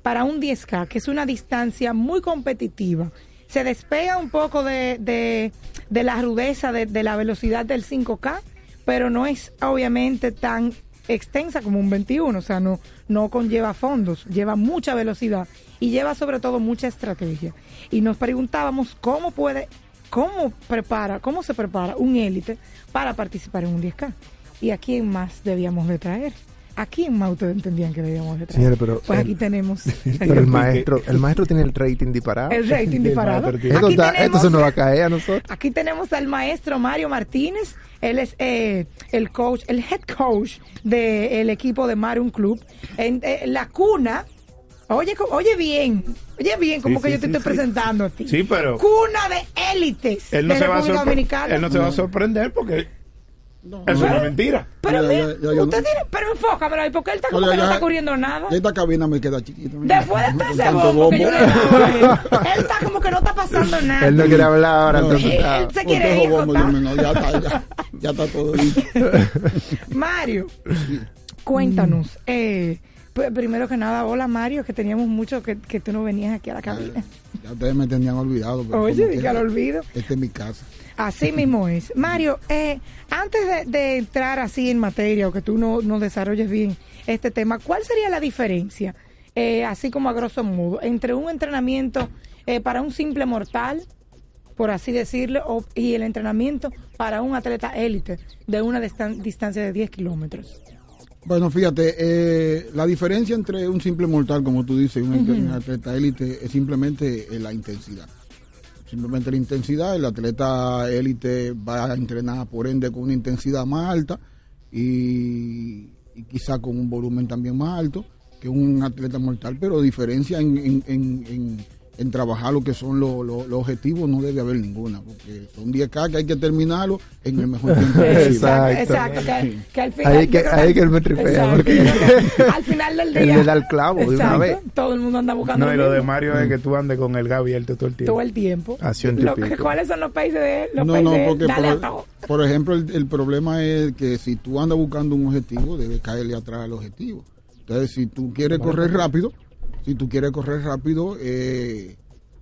para un 10K que es una distancia muy competitiva se despega un poco de, de- de la rudeza de, de la velocidad del 5K, pero no es obviamente tan extensa como un 21, o sea, no, no conlleva fondos, lleva mucha velocidad y lleva sobre todo mucha estrategia. Y nos preguntábamos cómo puede, cómo prepara, cómo se prepara un élite para participar en un 10K y a quién más debíamos de traer. ¿A quién más ustedes entendían que debíamos de traer? Señores, pero pues el- aquí tenemos Pero el maestro, el maestro tiene el rating disparado. El rating disparado. Esto, Aquí está- tenemos- esto se nos va a caer a nosotros. Aquí tenemos al maestro Mario Martínez. Él es eh, el coach, el head coach del equipo de Marum Club. En eh, la cuna. Oye, oye bien. Oye bien, como Sí, que sí, yo te sí, estoy sí. presentando a ti. Sí, pero- Cuna de élites Él no, de se va a República sorpre- Dominicana. él no se va a sorprender porque eso es una mentira. Pero Ya, ya, ya, ya usted no- tiene, pero enfócamelo ahí, porque él está como Oye, que no está corriendo nada. Esta cabina me queda chiquita. mira. Después de todo ese Tanto bombo que yo le él, él está como que no está pasando nada. Él no quiere hablar ahora. No, entonces él- está- él se quiere ir, bombo, no, ya, está, ya, ya está todo listo. Mario, cuéntanos. eh, primero que nada, hola Mario, que teníamos mucho que, que tú no venías aquí a la cabina. Ya ustedes me tenían olvidado. pero Oye, que al olvido. Esta es mi casa. Así mismo es. Mario, eh, antes de, de entrar así en materia o que tú no, no desarrolles bien este tema, ¿cuál sería la diferencia, eh, así como a grosso modo, entre un entrenamiento eh, para un simple mortal, por así decirlo, o- y el entrenamiento para un atleta élite de una distan- distancia de 10 kilómetros? Bueno, fíjate, eh, la diferencia entre un simple mortal, como tú dices, y un, atleta élite es simplemente eh, la intensidad. simplemente la intensidad. El atleta élite va a entrenar por ende con una intensidad más alta y, y quizá con un volumen también más alto que un atleta mortal, pero diferencia en, en, en, en- en trabajar lo que son los los- los objetivos no debe haber ninguna, porque son 10K que hay que terminarlo en el mejor tiempo posible. Exacto, exacto, que, que al final. Ahí que- ahí que él me tripea, Exacto, porque- yo creo que al final del Él día. le da el clavo de una vez. Todo el mundo anda buscando. No, y lo de Mario es que tú andes con el gas abierto todo el tiempo. Todo el tiempo. Así un Lo- tipico. ¿Cuáles son los países de los No, países no, porque dale a por, todo? por ejemplo el, el problema es que si tú andas buscando un objetivo, debes caerle atrás al objetivo. Entonces, si tú quieres correr rápido, si tú quieres correr rápido, eh,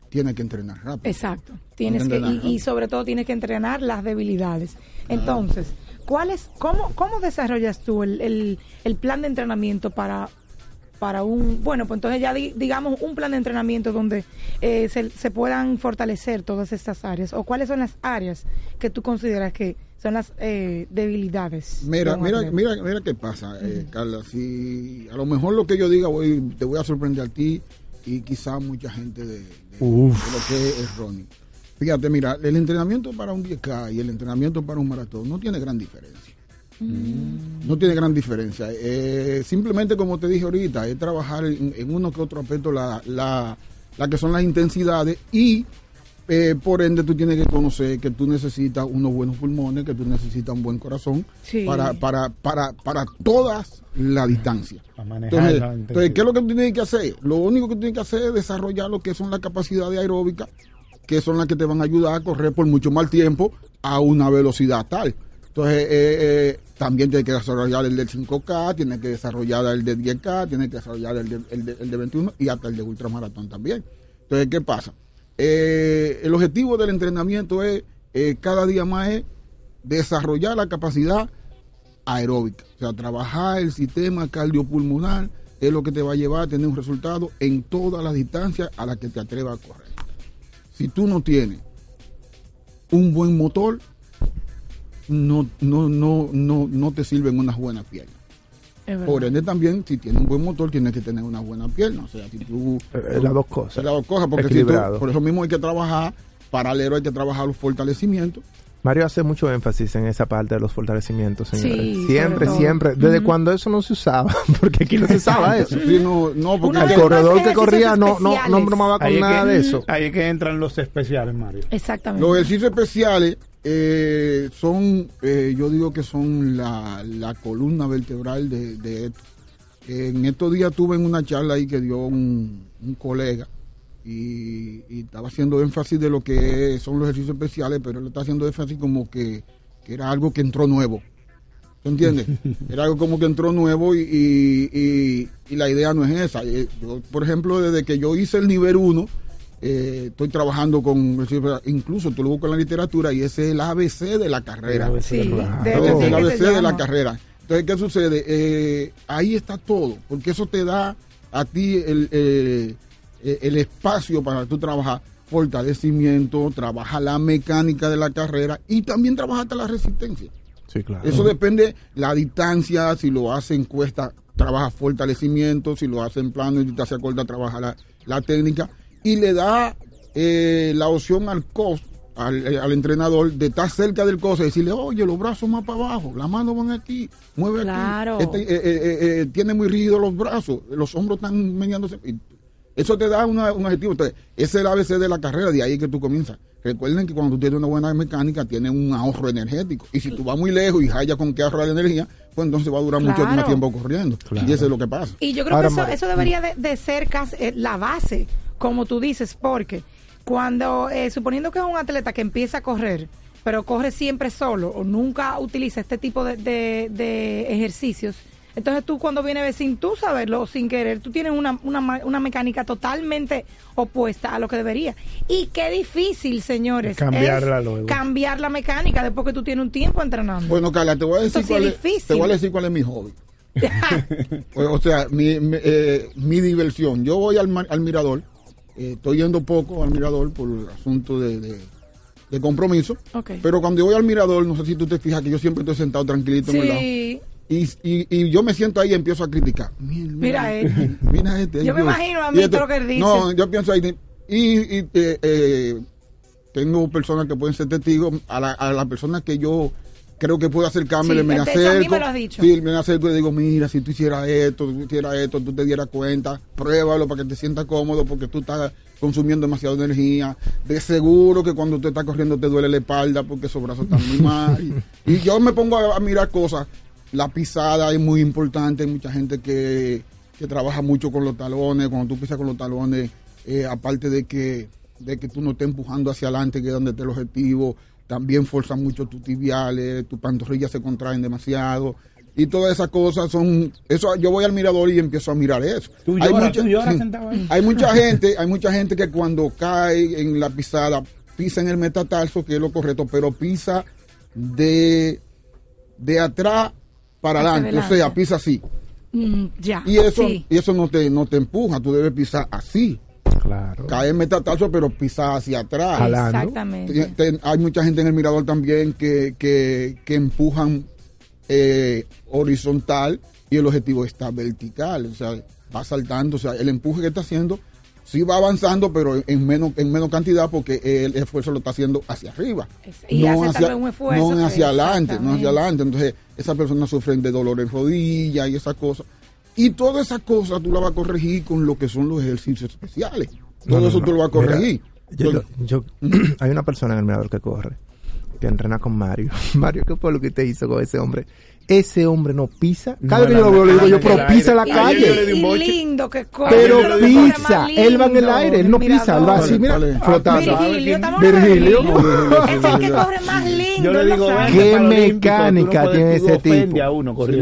tienes que entrenar rápido. Exacto. Tienes que, Entrenar, y, y sobre todo tienes que entrenar las debilidades. Entonces, ¿cuál es, cómo, ¿cómo desarrollas tú el, el, el plan de entrenamiento para, para un, bueno, pues entonces ya di- digamos un plan de entrenamiento donde eh, se, se puedan fortalecer todas estas áreas? ¿O cuáles son las áreas que tú consideras que son las eh, debilidades? Mira, de mira, atleta? mira, mira qué pasa, eh, Carla. Si a lo mejor lo que yo diga voy, te voy a sorprender a ti y quizá mucha gente de, de- Uf. de lo que es erróneo. Fíjate, mira, el entrenamiento para un 10K y el entrenamiento para un maratón no tiene gran diferencia. No tiene gran diferencia. Eh, simplemente, como te dije ahorita, es trabajar en, en uno que otro aspecto la, la, la que son las intensidades y eh, por ende tú tienes que conocer que tú necesitas unos buenos pulmones, que tú necesitas un buen corazón Sí. para, para, para, para todas las distancias. Entonces, la entonces, ¿qué es lo que tú tienes que hacer? Lo único que tú tienes que hacer es desarrollar lo que son las capacidades aeróbicas, que son las que te van a ayudar a correr por mucho más tiempo a una velocidad tal. Entonces, eh, eh, también tienes que desarrollar el del 5K, tienes que desarrollar el de 10K, tienes que desarrollar el de, el de- el de 21 y hasta el de ultramaratón también. Entonces, ¿qué pasa? Eh, el objetivo del entrenamiento es, cada día más es desarrollar la capacidad aeróbica. O sea, trabajar el sistema cardiopulmonar es lo que te va a llevar a tener un resultado en todas las distancias a las que te atrevas a correr. Si tú no tienes un buen motor, no, no, no, no, no te sirven unas buenas piernas. Por ende también, si tienes un buen motor, tienes que tener una buena pierna. O sea, si tú... Eh, las dos cosas. Las dos cosas, porque si tú- por eso mismo hay que trabajar, paralelo hay que trabajar los fortalecimientos. Mario hace mucho énfasis en esa parte de los fortalecimientos, señores. Sí, siempre, siempre. Desde cuando eso no se usaba, porque aquí no se usaba eso. Sí, no, no, porque el corredor que corría no, no, no bromaba con Ahí nada que- de eso. Ahí es que entran los especiales, Mario. Exactamente. Los ejercicios especiales eh, son, eh, yo digo que son la, la columna vertebral de, de esto. En estos días tuve en una charla ahí que dio un, un colega y, y estaba haciendo énfasis de lo que son los ejercicios especiales, pero él está haciendo énfasis como que, que era algo que entró nuevo. ¿Tú entiendes? Era algo como que entró nuevo y, y- y- y la idea no es esa. Eh, Yo, por ejemplo, desde que yo hice el nivel 1, eh, estoy trabajando con, incluso tú lo buscas en la literatura y ese es el ABC de la carrera. El ABC Sí, Claro. de sí el ABC de la carrera. Entonces, ¿qué sucede? Eh, ahí está todo, porque eso te da a ti el, eh, el espacio para tú trabajar fortalecimiento, trabaja la mecánica de la carrera y también trabaja hasta la resistencia. Sí, claro. Eso depende la distancia, si lo hace en cuesta, trabaja fortalecimiento, si lo hace en plano y distancia corta, trabaja la, la técnica y le da eh, la opción al coach, al, eh, al entrenador, de estar cerca del coach y decirle, oye, los brazos más para abajo, las manos van aquí, mueve Claro. aquí. Este, eh, eh, eh, eh, tiene muy rígidos los brazos, los hombros están meneándose. Y Eso te da una- un objetivo. Entonces, ese es el ABC de la carrera, de ahí que tú comienzas. Recuerden que cuando tú tienes una buena mecánica, tienes un ahorro energético. Y si tú vas muy lejos y hallas con qué ahorrar energía, pues entonces va a durar mucho más tiempo corriendo. Y eso es lo que pasa. Y yo creo que eso, eso debería de, de ser casi, eh, la base, como tú dices, porque cuando, eh, suponiendo que es un atleta que empieza a correr, pero corre siempre solo o nunca utiliza este tipo de, de- de ejercicios, entonces tú cuando vienes sin tú saberlo o sin querer, tú tienes una, una, ma- una mecánica totalmente opuesta a lo que debería. Y qué difícil, señores, Cambiarla es luego. cambiar la mecánica después que tú tienes un tiempo entrenando. Bueno, Carla, te voy a decir, cuál es te voy a decir cuál es mi hobby. o, sea, mi, mi, eh, mi diversión. Yo voy al, al mirador, eh, estoy yendo poco al mirador por asunto de, de, de compromiso. Pero cuando yo voy al mirador, no sé si tú te fijas que yo siempre estoy sentado tranquilito en el lado. Y, y, y yo me siento ahí y empiezo a criticar. Mira, Mira este. Mira este. Yo me imagino a mí este- lo que él dice. No, yo pienso ahí. Y, y, eh, eh, tengo personas que pueden ser testigos, a la, a la persona que yo creo que puedo acercarme, Sí, me acerco. me lo has dicho. Sí, me acerco y le digo, mira, si tú hicieras esto, tú hicieras esto, tú te dieras cuenta, pruébalo para que te sientas cómodo porque tú estás consumiendo demasiada energía. De seguro que cuando tú estás corriendo te duele la espalda porque esos brazos están muy mal. Y, y yo me pongo a, a mirar cosas. La pisada es muy importante. Hay mucha gente que, que trabaja mucho con los talones. Cuando tú pisas con los talones, eh, aparte de que, de que tú no estés empujando hacia adelante, que es donde está el objetivo, también forzan mucho tus tibiales, tus pantorrillas se contraen demasiado. Y todas esas cosas son, eso yo voy al mirador y empiezo a mirar eso. Tú Hay lloras, mucha- tú lloras sí. sentado ahí. Hay mucha gente, hay mucha gente que cuando cae en la pisada pisa en el metatarso, que es lo correcto, pero pisa de, de atrás para adelante, o sea, pisa así. Mm, ya. Y eso, Sí. y eso no te, no te empuja, tú debes pisar así. Claro. Cae en metatarso, pero pisa hacia atrás. Jalando. Exactamente. Te- te- hay mucha gente en el mirador también que, que, que empujan eh, horizontal y el objetivo está vertical, o sea, va saltando, o sea, el empuje que está haciendo sí va avanzando, pero en menos, en menos cantidad porque el esfuerzo lo está haciendo hacia arriba. y hace tal hacia, vez un esfuerzo, no hacia adelante, no hacia adelante. Entonces, esas personas sufren de dolor en rodilla y esas cosas. Y todas esas cosas tú las vas a corregir con lo que son los ejercicios especiales. Todo No, no, eso tú lo vas a corregir. Mira, yo- yo- hay una persona en el mirador que corre, que entrena con Mario. Mario, ¿qué fue lo que te hizo con ese hombre? Ese hombre no pisa. Cada No, vez que yo lo veo, le digo yo, pero pisa la calle. Y lindo que corre. Pero pisa, él va en el aire, él no pisa, él va así, mira, flotando. Virgilio, es el que corre más lindo. Yo le digo, Qué mecánica tiene ese tipo.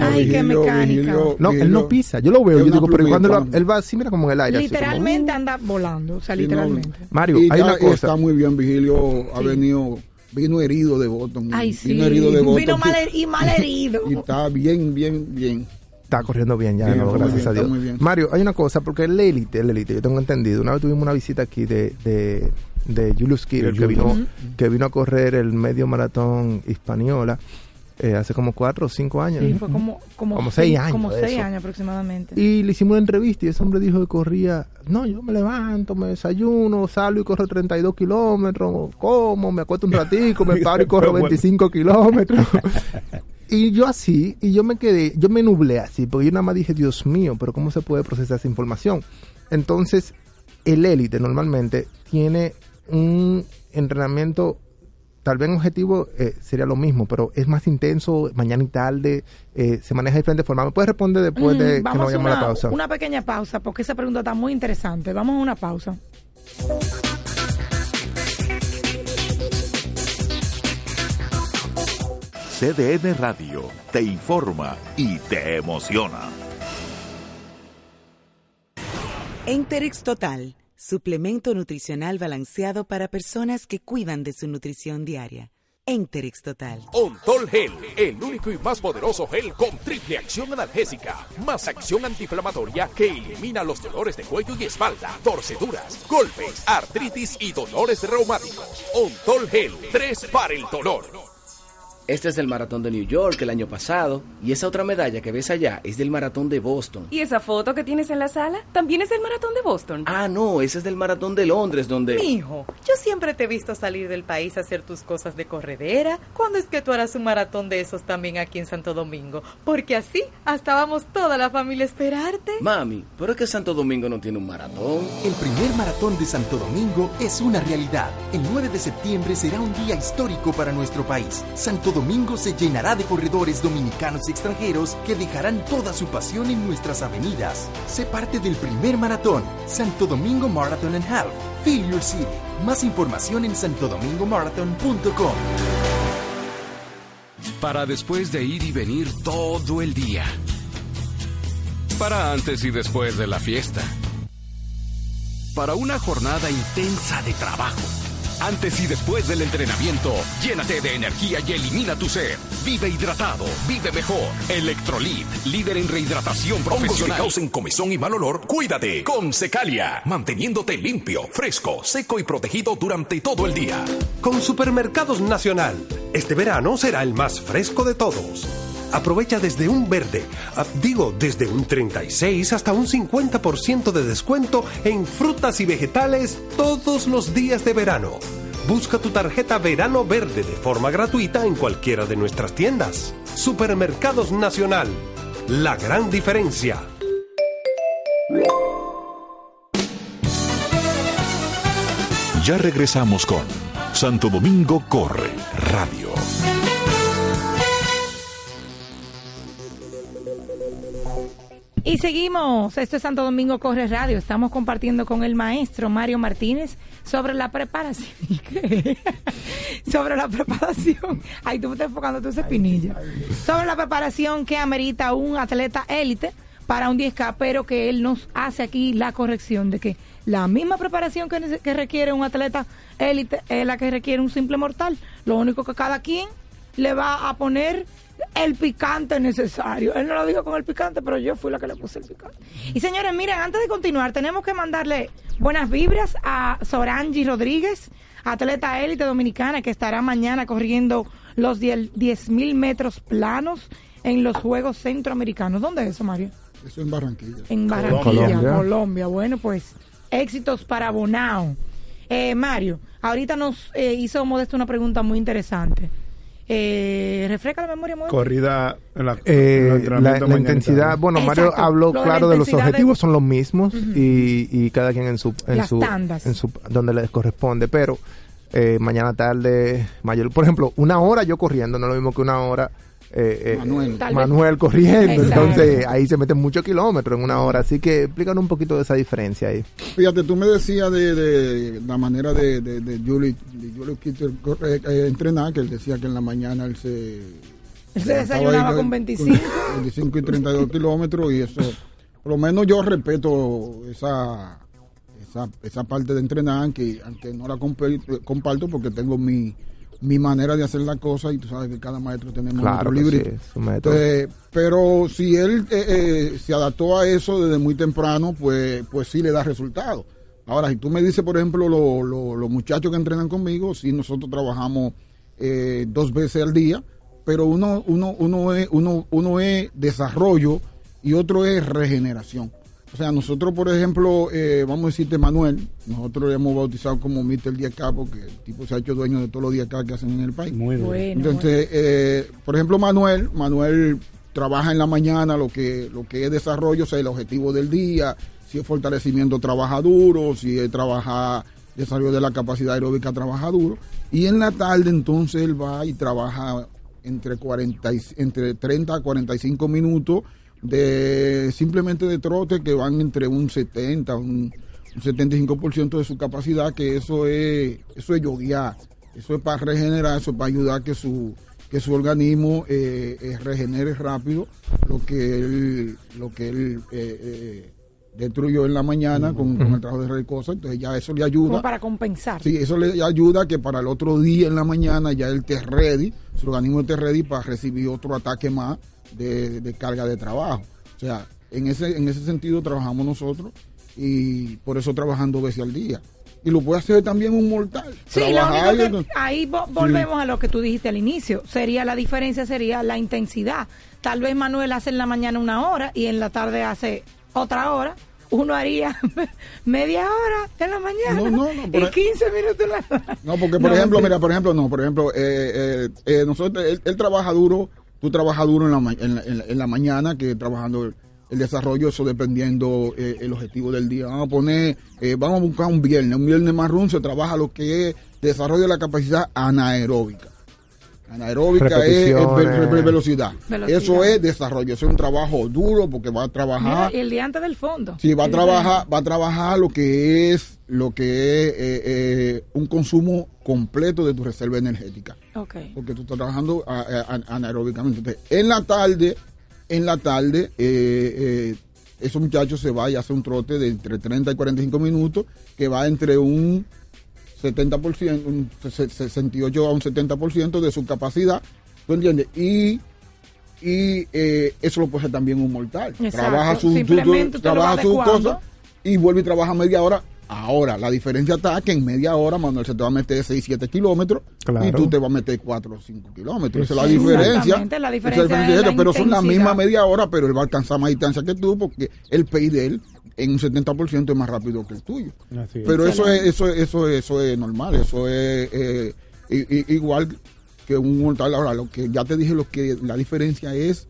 Ay, qué mecánica. No, él no pisa. Yo lo veo, yo digo, pero cuando él, va- así, mira como en el aire. Literalmente anda volando, o sea, literalmente. Mario, hay una cosa. está muy bien, Vigilio ha venido, vino herido de Boston. Ay, sí. Vino herido de Boston. Vino mal y mal herido. Y está bien, bien, bien. Está corriendo bien ya, Bien, no, gracias bien, a Dios. muy bien. Mario, hay una cosa, porque el élite, el élite, yo tengo entendido. Una vez tuvimos una visita aquí de, de, de Julius Killer, De que vino, que vino a correr el medio maratón Hispaniola eh, hace como cuatro o cinco años. Sí, ¿no? fue como, como, Como seis años Como seis eso. años aproximadamente. Y le hicimos una entrevista y ese hombre dijo que corría, no, yo me levanto, me desayuno, salgo y corro 32 kilómetros, como, me acuesto un ratico, me paro y corro Bueno. 25 kilómetros. Y yo así, y yo me quedé, yo me nublé así, porque yo nada más dije, Dios mío, pero ¿cómo se puede procesar esa información? Entonces, el élite normalmente tiene un entrenamiento, tal vez en objetivo eh, sería lo mismo, pero es más intenso, mañana y tarde, eh, se maneja de diferente forma. ¿Me puedes responder después de que nos vayamos a la pausa? una pequeña pausa, porque esa pregunta está muy interesante. Vamos a una pausa. CDN Radio te informa y te emociona. Enterex Total, suplemento nutricional balanceado para personas que cuidan de su nutrición diaria. Enterex Total. Ontol Gel, el único y más poderoso gel con triple acción analgésica, más acción antiinflamatoria que elimina los dolores de cuello y espalda, torceduras, golpes, artritis y dolores reumáticos. Ontol Gel, 3 para el dolor. Este es del maratón de New York el año pasado y esa otra medalla que ves allá es del maratón de Boston. ¿Y esa foto que tienes en la sala también es del maratón de Boston? Ah, no, ese es del maratón de Londres donde... Mijo, yo siempre te he visto salir del país a hacer tus cosas de corredera. ¿Cuándo es que tú harás un maratón de esos también aquí en Santo Domingo? Porque así hasta vamos toda la familia a esperarte. Mami, pero es que Santo Domingo no tiene un maratón. El primer maratón de Santo Domingo es una realidad. El 9 de septiembre será un día histórico para nuestro país. Santo Domingo se llenará de corredores dominicanos y extranjeros que dejarán toda su pasión en nuestras avenidas. Sé parte del primer maratón, Santo Domingo Marathon and Half. Feel your city. Más información en santodomingomarathon.com. Para después de ir y venir todo el día. Para antes y después de la fiesta. Para una jornada intensa de trabajo. Antes y después del entrenamiento, llénate de energía y elimina tu sed. Vive hidratado, vive mejor. Electrolit, líder en rehidratación Hongos que profesional. causen comezón y mal olor, cuídate con Secalia, manteniéndote limpio, fresco, seco y protegido durante todo el día. Con Supermercados Nacional, este verano será el más fresco de todos. Aprovecha desde un verde, ah, digo, desde un 36 hasta un 50% de descuento en frutas y vegetales todos los días de verano. Busca tu tarjeta Verano Verde de forma gratuita en cualquiera de nuestras tiendas. Supermercados Nacional. La gran diferencia. Ya regresamos con Santo Domingo Corre Radio. Y seguimos, esto es Santo Domingo Corre Radio, estamos compartiendo con el maestro Mario Martínez sobre la preparación. Sobre la preparación. Ay, tú me estás enfocando tu espinilla. Sobre la preparación que amerita un atleta élite para un 10K, pero que él nos hace aquí la corrección de que la misma preparación que requiere un atleta élite es la que requiere un simple mortal. Lo único que cada quien le va a poner el picante necesario. Él no lo dijo con el picante, pero yo fui la que le puse el picante. Y señores, miren, antes de continuar, tenemos que mandarle buenas vibras a Sorangi Rodríguez, atleta élite dominicana que estará mañana corriendo los 10 mil metros planos en los Juegos Centroamericanos. ¿Dónde es eso, Mario? Eso en Barranquilla. En Barranquilla, Colombia. Colombia. Bueno, pues éxitos para Bonao. Eh, Mario, ahorita nos eh, hizo Modesto una pregunta muy interesante. Eh, refresca la memoria, Modesto. Corrida en la, Eh, la, la intensidad, bueno, Mario habló Lo claro de los de- objetivos, son los mismos y, y cada quien en su, en Las su, tandas. en su, donde les corresponde, pero eh, mañana tarde, mayor, por ejemplo, una hora yo corriendo, no es lo mismo que una hora eh, eh, Manuel. Vez. Manuel corriendo, Exacto. entonces ahí se meten muchos kilómetros en una hora, así que explícanos un poquito de esa diferencia ahí. Fíjate, tú me decías de, de la manera de, de, de Julie, de Julie Kitter eh, entrenar, que él decía que en la mañana él se... Él se desayunaba ahí con 25. 25 y 32 kilómetros y eso, por lo menos yo respeto esa, esa, esa parte de entrenar, que aunque no la comparto porque tengo mi, mi manera de hacer la cosa y tú sabes que cada maestro tenemos Claro librito. sí, su. Entonces, pero si él eh, eh, se adaptó a eso desde muy temprano, pues, pues sí le da resultado. Ahora, si tú me dices, por ejemplo, lo- lo- los muchachos que entrenan conmigo, sí nosotros trabajamos eh, dos veces al día, pero uno, uno, uno, es, uno, uno es desarrollo y otro es regeneración. O sea, nosotros, por ejemplo, eh, vamos a decirte Manuel, nosotros le hemos bautizado como Mr. 10K porque el tipo se ha hecho dueño de todos los 10K que hacen en el país. Muy. Bueno, Entonces, eh, por ejemplo, Manuel, Manuel trabaja en la mañana lo que, lo que es desarrollo, o sea, el objetivo del día, si es fortalecimiento, trabaja duro, si es trabajar desarrollo de la capacidad aeróbica, trabaja duro. Y en la tarde, entonces, él va y trabaja entre, 40 y- entre 30 a 45 minutos de simplemente de trote que van entre un 70, un, un 75% de su capacidad, que eso es, eso es yoguear. Eso es para regenerar, eso es para ayudar a que su, que su organismo eh, eh, regenere rápido lo que él, lo que él eh, eh, destruyó en la mañana con, con el trabajo de recosa. Entonces ya eso le ayuda. Como para compensar. Sí, eso le ayuda a que para el otro día en la mañana ya él esté ready, su organismo esté ready para recibir otro ataque más de, de carga de trabajo. O sea, en ese, en ese sentido trabajamos nosotros y por eso trabajando dos veces al día. Y lo puede hacer también un mortal. Sí, lo único que ahí vo- volvemos a lo que tú dijiste al inicio. Sería la diferencia sería la intensidad. Tal vez Manuel hace en la mañana una hora y en la tarde hace otra hora. Uno haría media hora en la mañana No, no, no, y pero- 15 minutos en la No, porque por ejemplo, mira, por ejemplo, no, por ejemplo, eh, eh, eh, nosotros, él, él trabaja duro, tú trabajas duro en la, mañana, que trabajando el, el desarrollo, eso dependiendo eh, el objetivo del día. Vamos a poner, eh, vamos a buscar un viernes, un viernes marrón se trabaja lo que es desarrollo de la capacidad anaeróbica. Anaeróbica es, es ve- Repeticiones. ve- velocidad. Velocidad. Eso es desarrollo, eso es un trabajo duro porque va a Mira, trabajar. y el día antes del fondo. Sí, va a trabajar, va a trabajar lo que es, lo que es eh, eh, un consumo completo de tu reserva energética, porque tú estás trabajando a- a- a- anaeróbicamente. Entonces, en la tarde, en la tarde, eh, eh, esos muchachos se va y hace un trote de entre 30 y 45 minutos, que va entre un 70%, un se- 68 a un 70% de su capacidad, ¿tú entiendes? Y y eh, eso lo puede hacer también un mortal. Exacto. Trabaja su, su- lo trabaja vas su adecuando. cosa y vuelve y trabaja media hora Ahora, la diferencia está que en media hora Manuel se te va a meter 6, 7 kilómetros Claro. y tú te vas a meter 4 o 5 kilómetros. Esa es la diferencia. exactamente, la Esa diferencia diferencia, es la pero son la misma media hora, pero él va a alcanzar más distancia que tú porque el PI de él en un 70% es más rápido que el tuyo. Así es. Pero eso es, eso, es- eso, es- eso es normal, eso es eh, igual que un mortal. Ahora, lo que ya te dije, lo que la diferencia es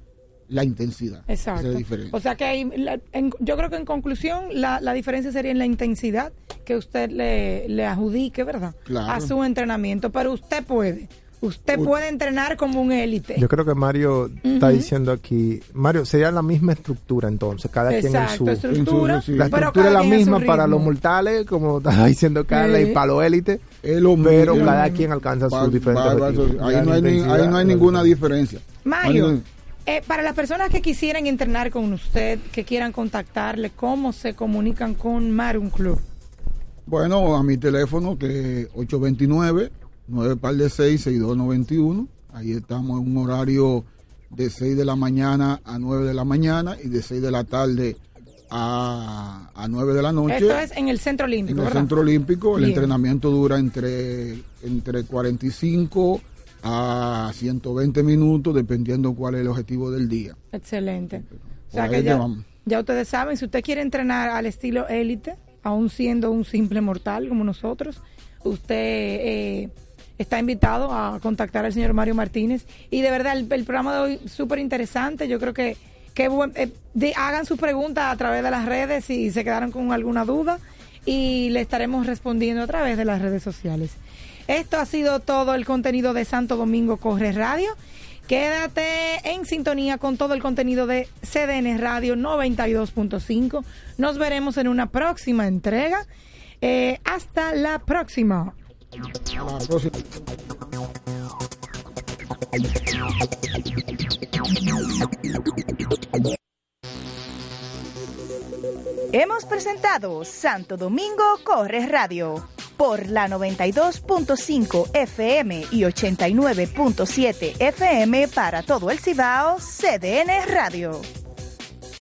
la intensidad. Esa Exacto. es la. O sea que hay, la- en- yo creo que en conclusión la, la diferencia sería en la intensidad que usted le, le adjudique, ¿verdad? Claro. A su entrenamiento. Pero usted puede. Usted puede entrenar como un élite. Yo creo que Mario está diciendo aquí, Mario, sería la misma estructura entonces, cada quien en su... estructura, La estructura es la misma para los mortales, como estaba diciendo Carla, Sí. y para los élites, lo pero mismo. cada quien alcanza Va- sus diferentes objetivos. ahí, La no hay, ahí no hay ninguna diferencia. Mario, eh, para las personas que quisieran entrenar con usted, que quieran contactarle, ¿cómo se comunican con Marum Club? Bueno, a mi teléfono que es 829 9 par de 6 6291. Ahí estamos en un horario de 6 de la mañana a 9 de la mañana y de 6 de la tarde a, a 9 de la noche. Esto es en el Centro Olímpico, en el ¿verdad? Centro Olímpico. El Bien. entrenamiento dura entre, entre 45 a 120 minutos, dependiendo cuál es el objetivo del día. Excelente. O sea Por que ahí ya, ustedes saben, si usted quiere entrenar al estilo élite, aún siendo un simple mortal como nosotros, usted eh, está invitado a contactar al señor Mario Martínez. Y de verdad, el, el programa de hoy súper interesante. Yo creo que, que buen- eh, de- hagan sus preguntas a través de las redes si se quedaron con alguna duda y le estaremos respondiendo a través de las redes sociales. Esto ha sido todo el contenido de Santo Domingo Corre Radio. Quédate en sintonía con todo el contenido de CDN Radio 92.5. Nos veremos en una próxima entrega. Eh, hasta la próxima. Hemos presentado Santo Domingo Corre Radio por la 92.5 FM y 89.7 FM para todo el Cibao, CDN Radio.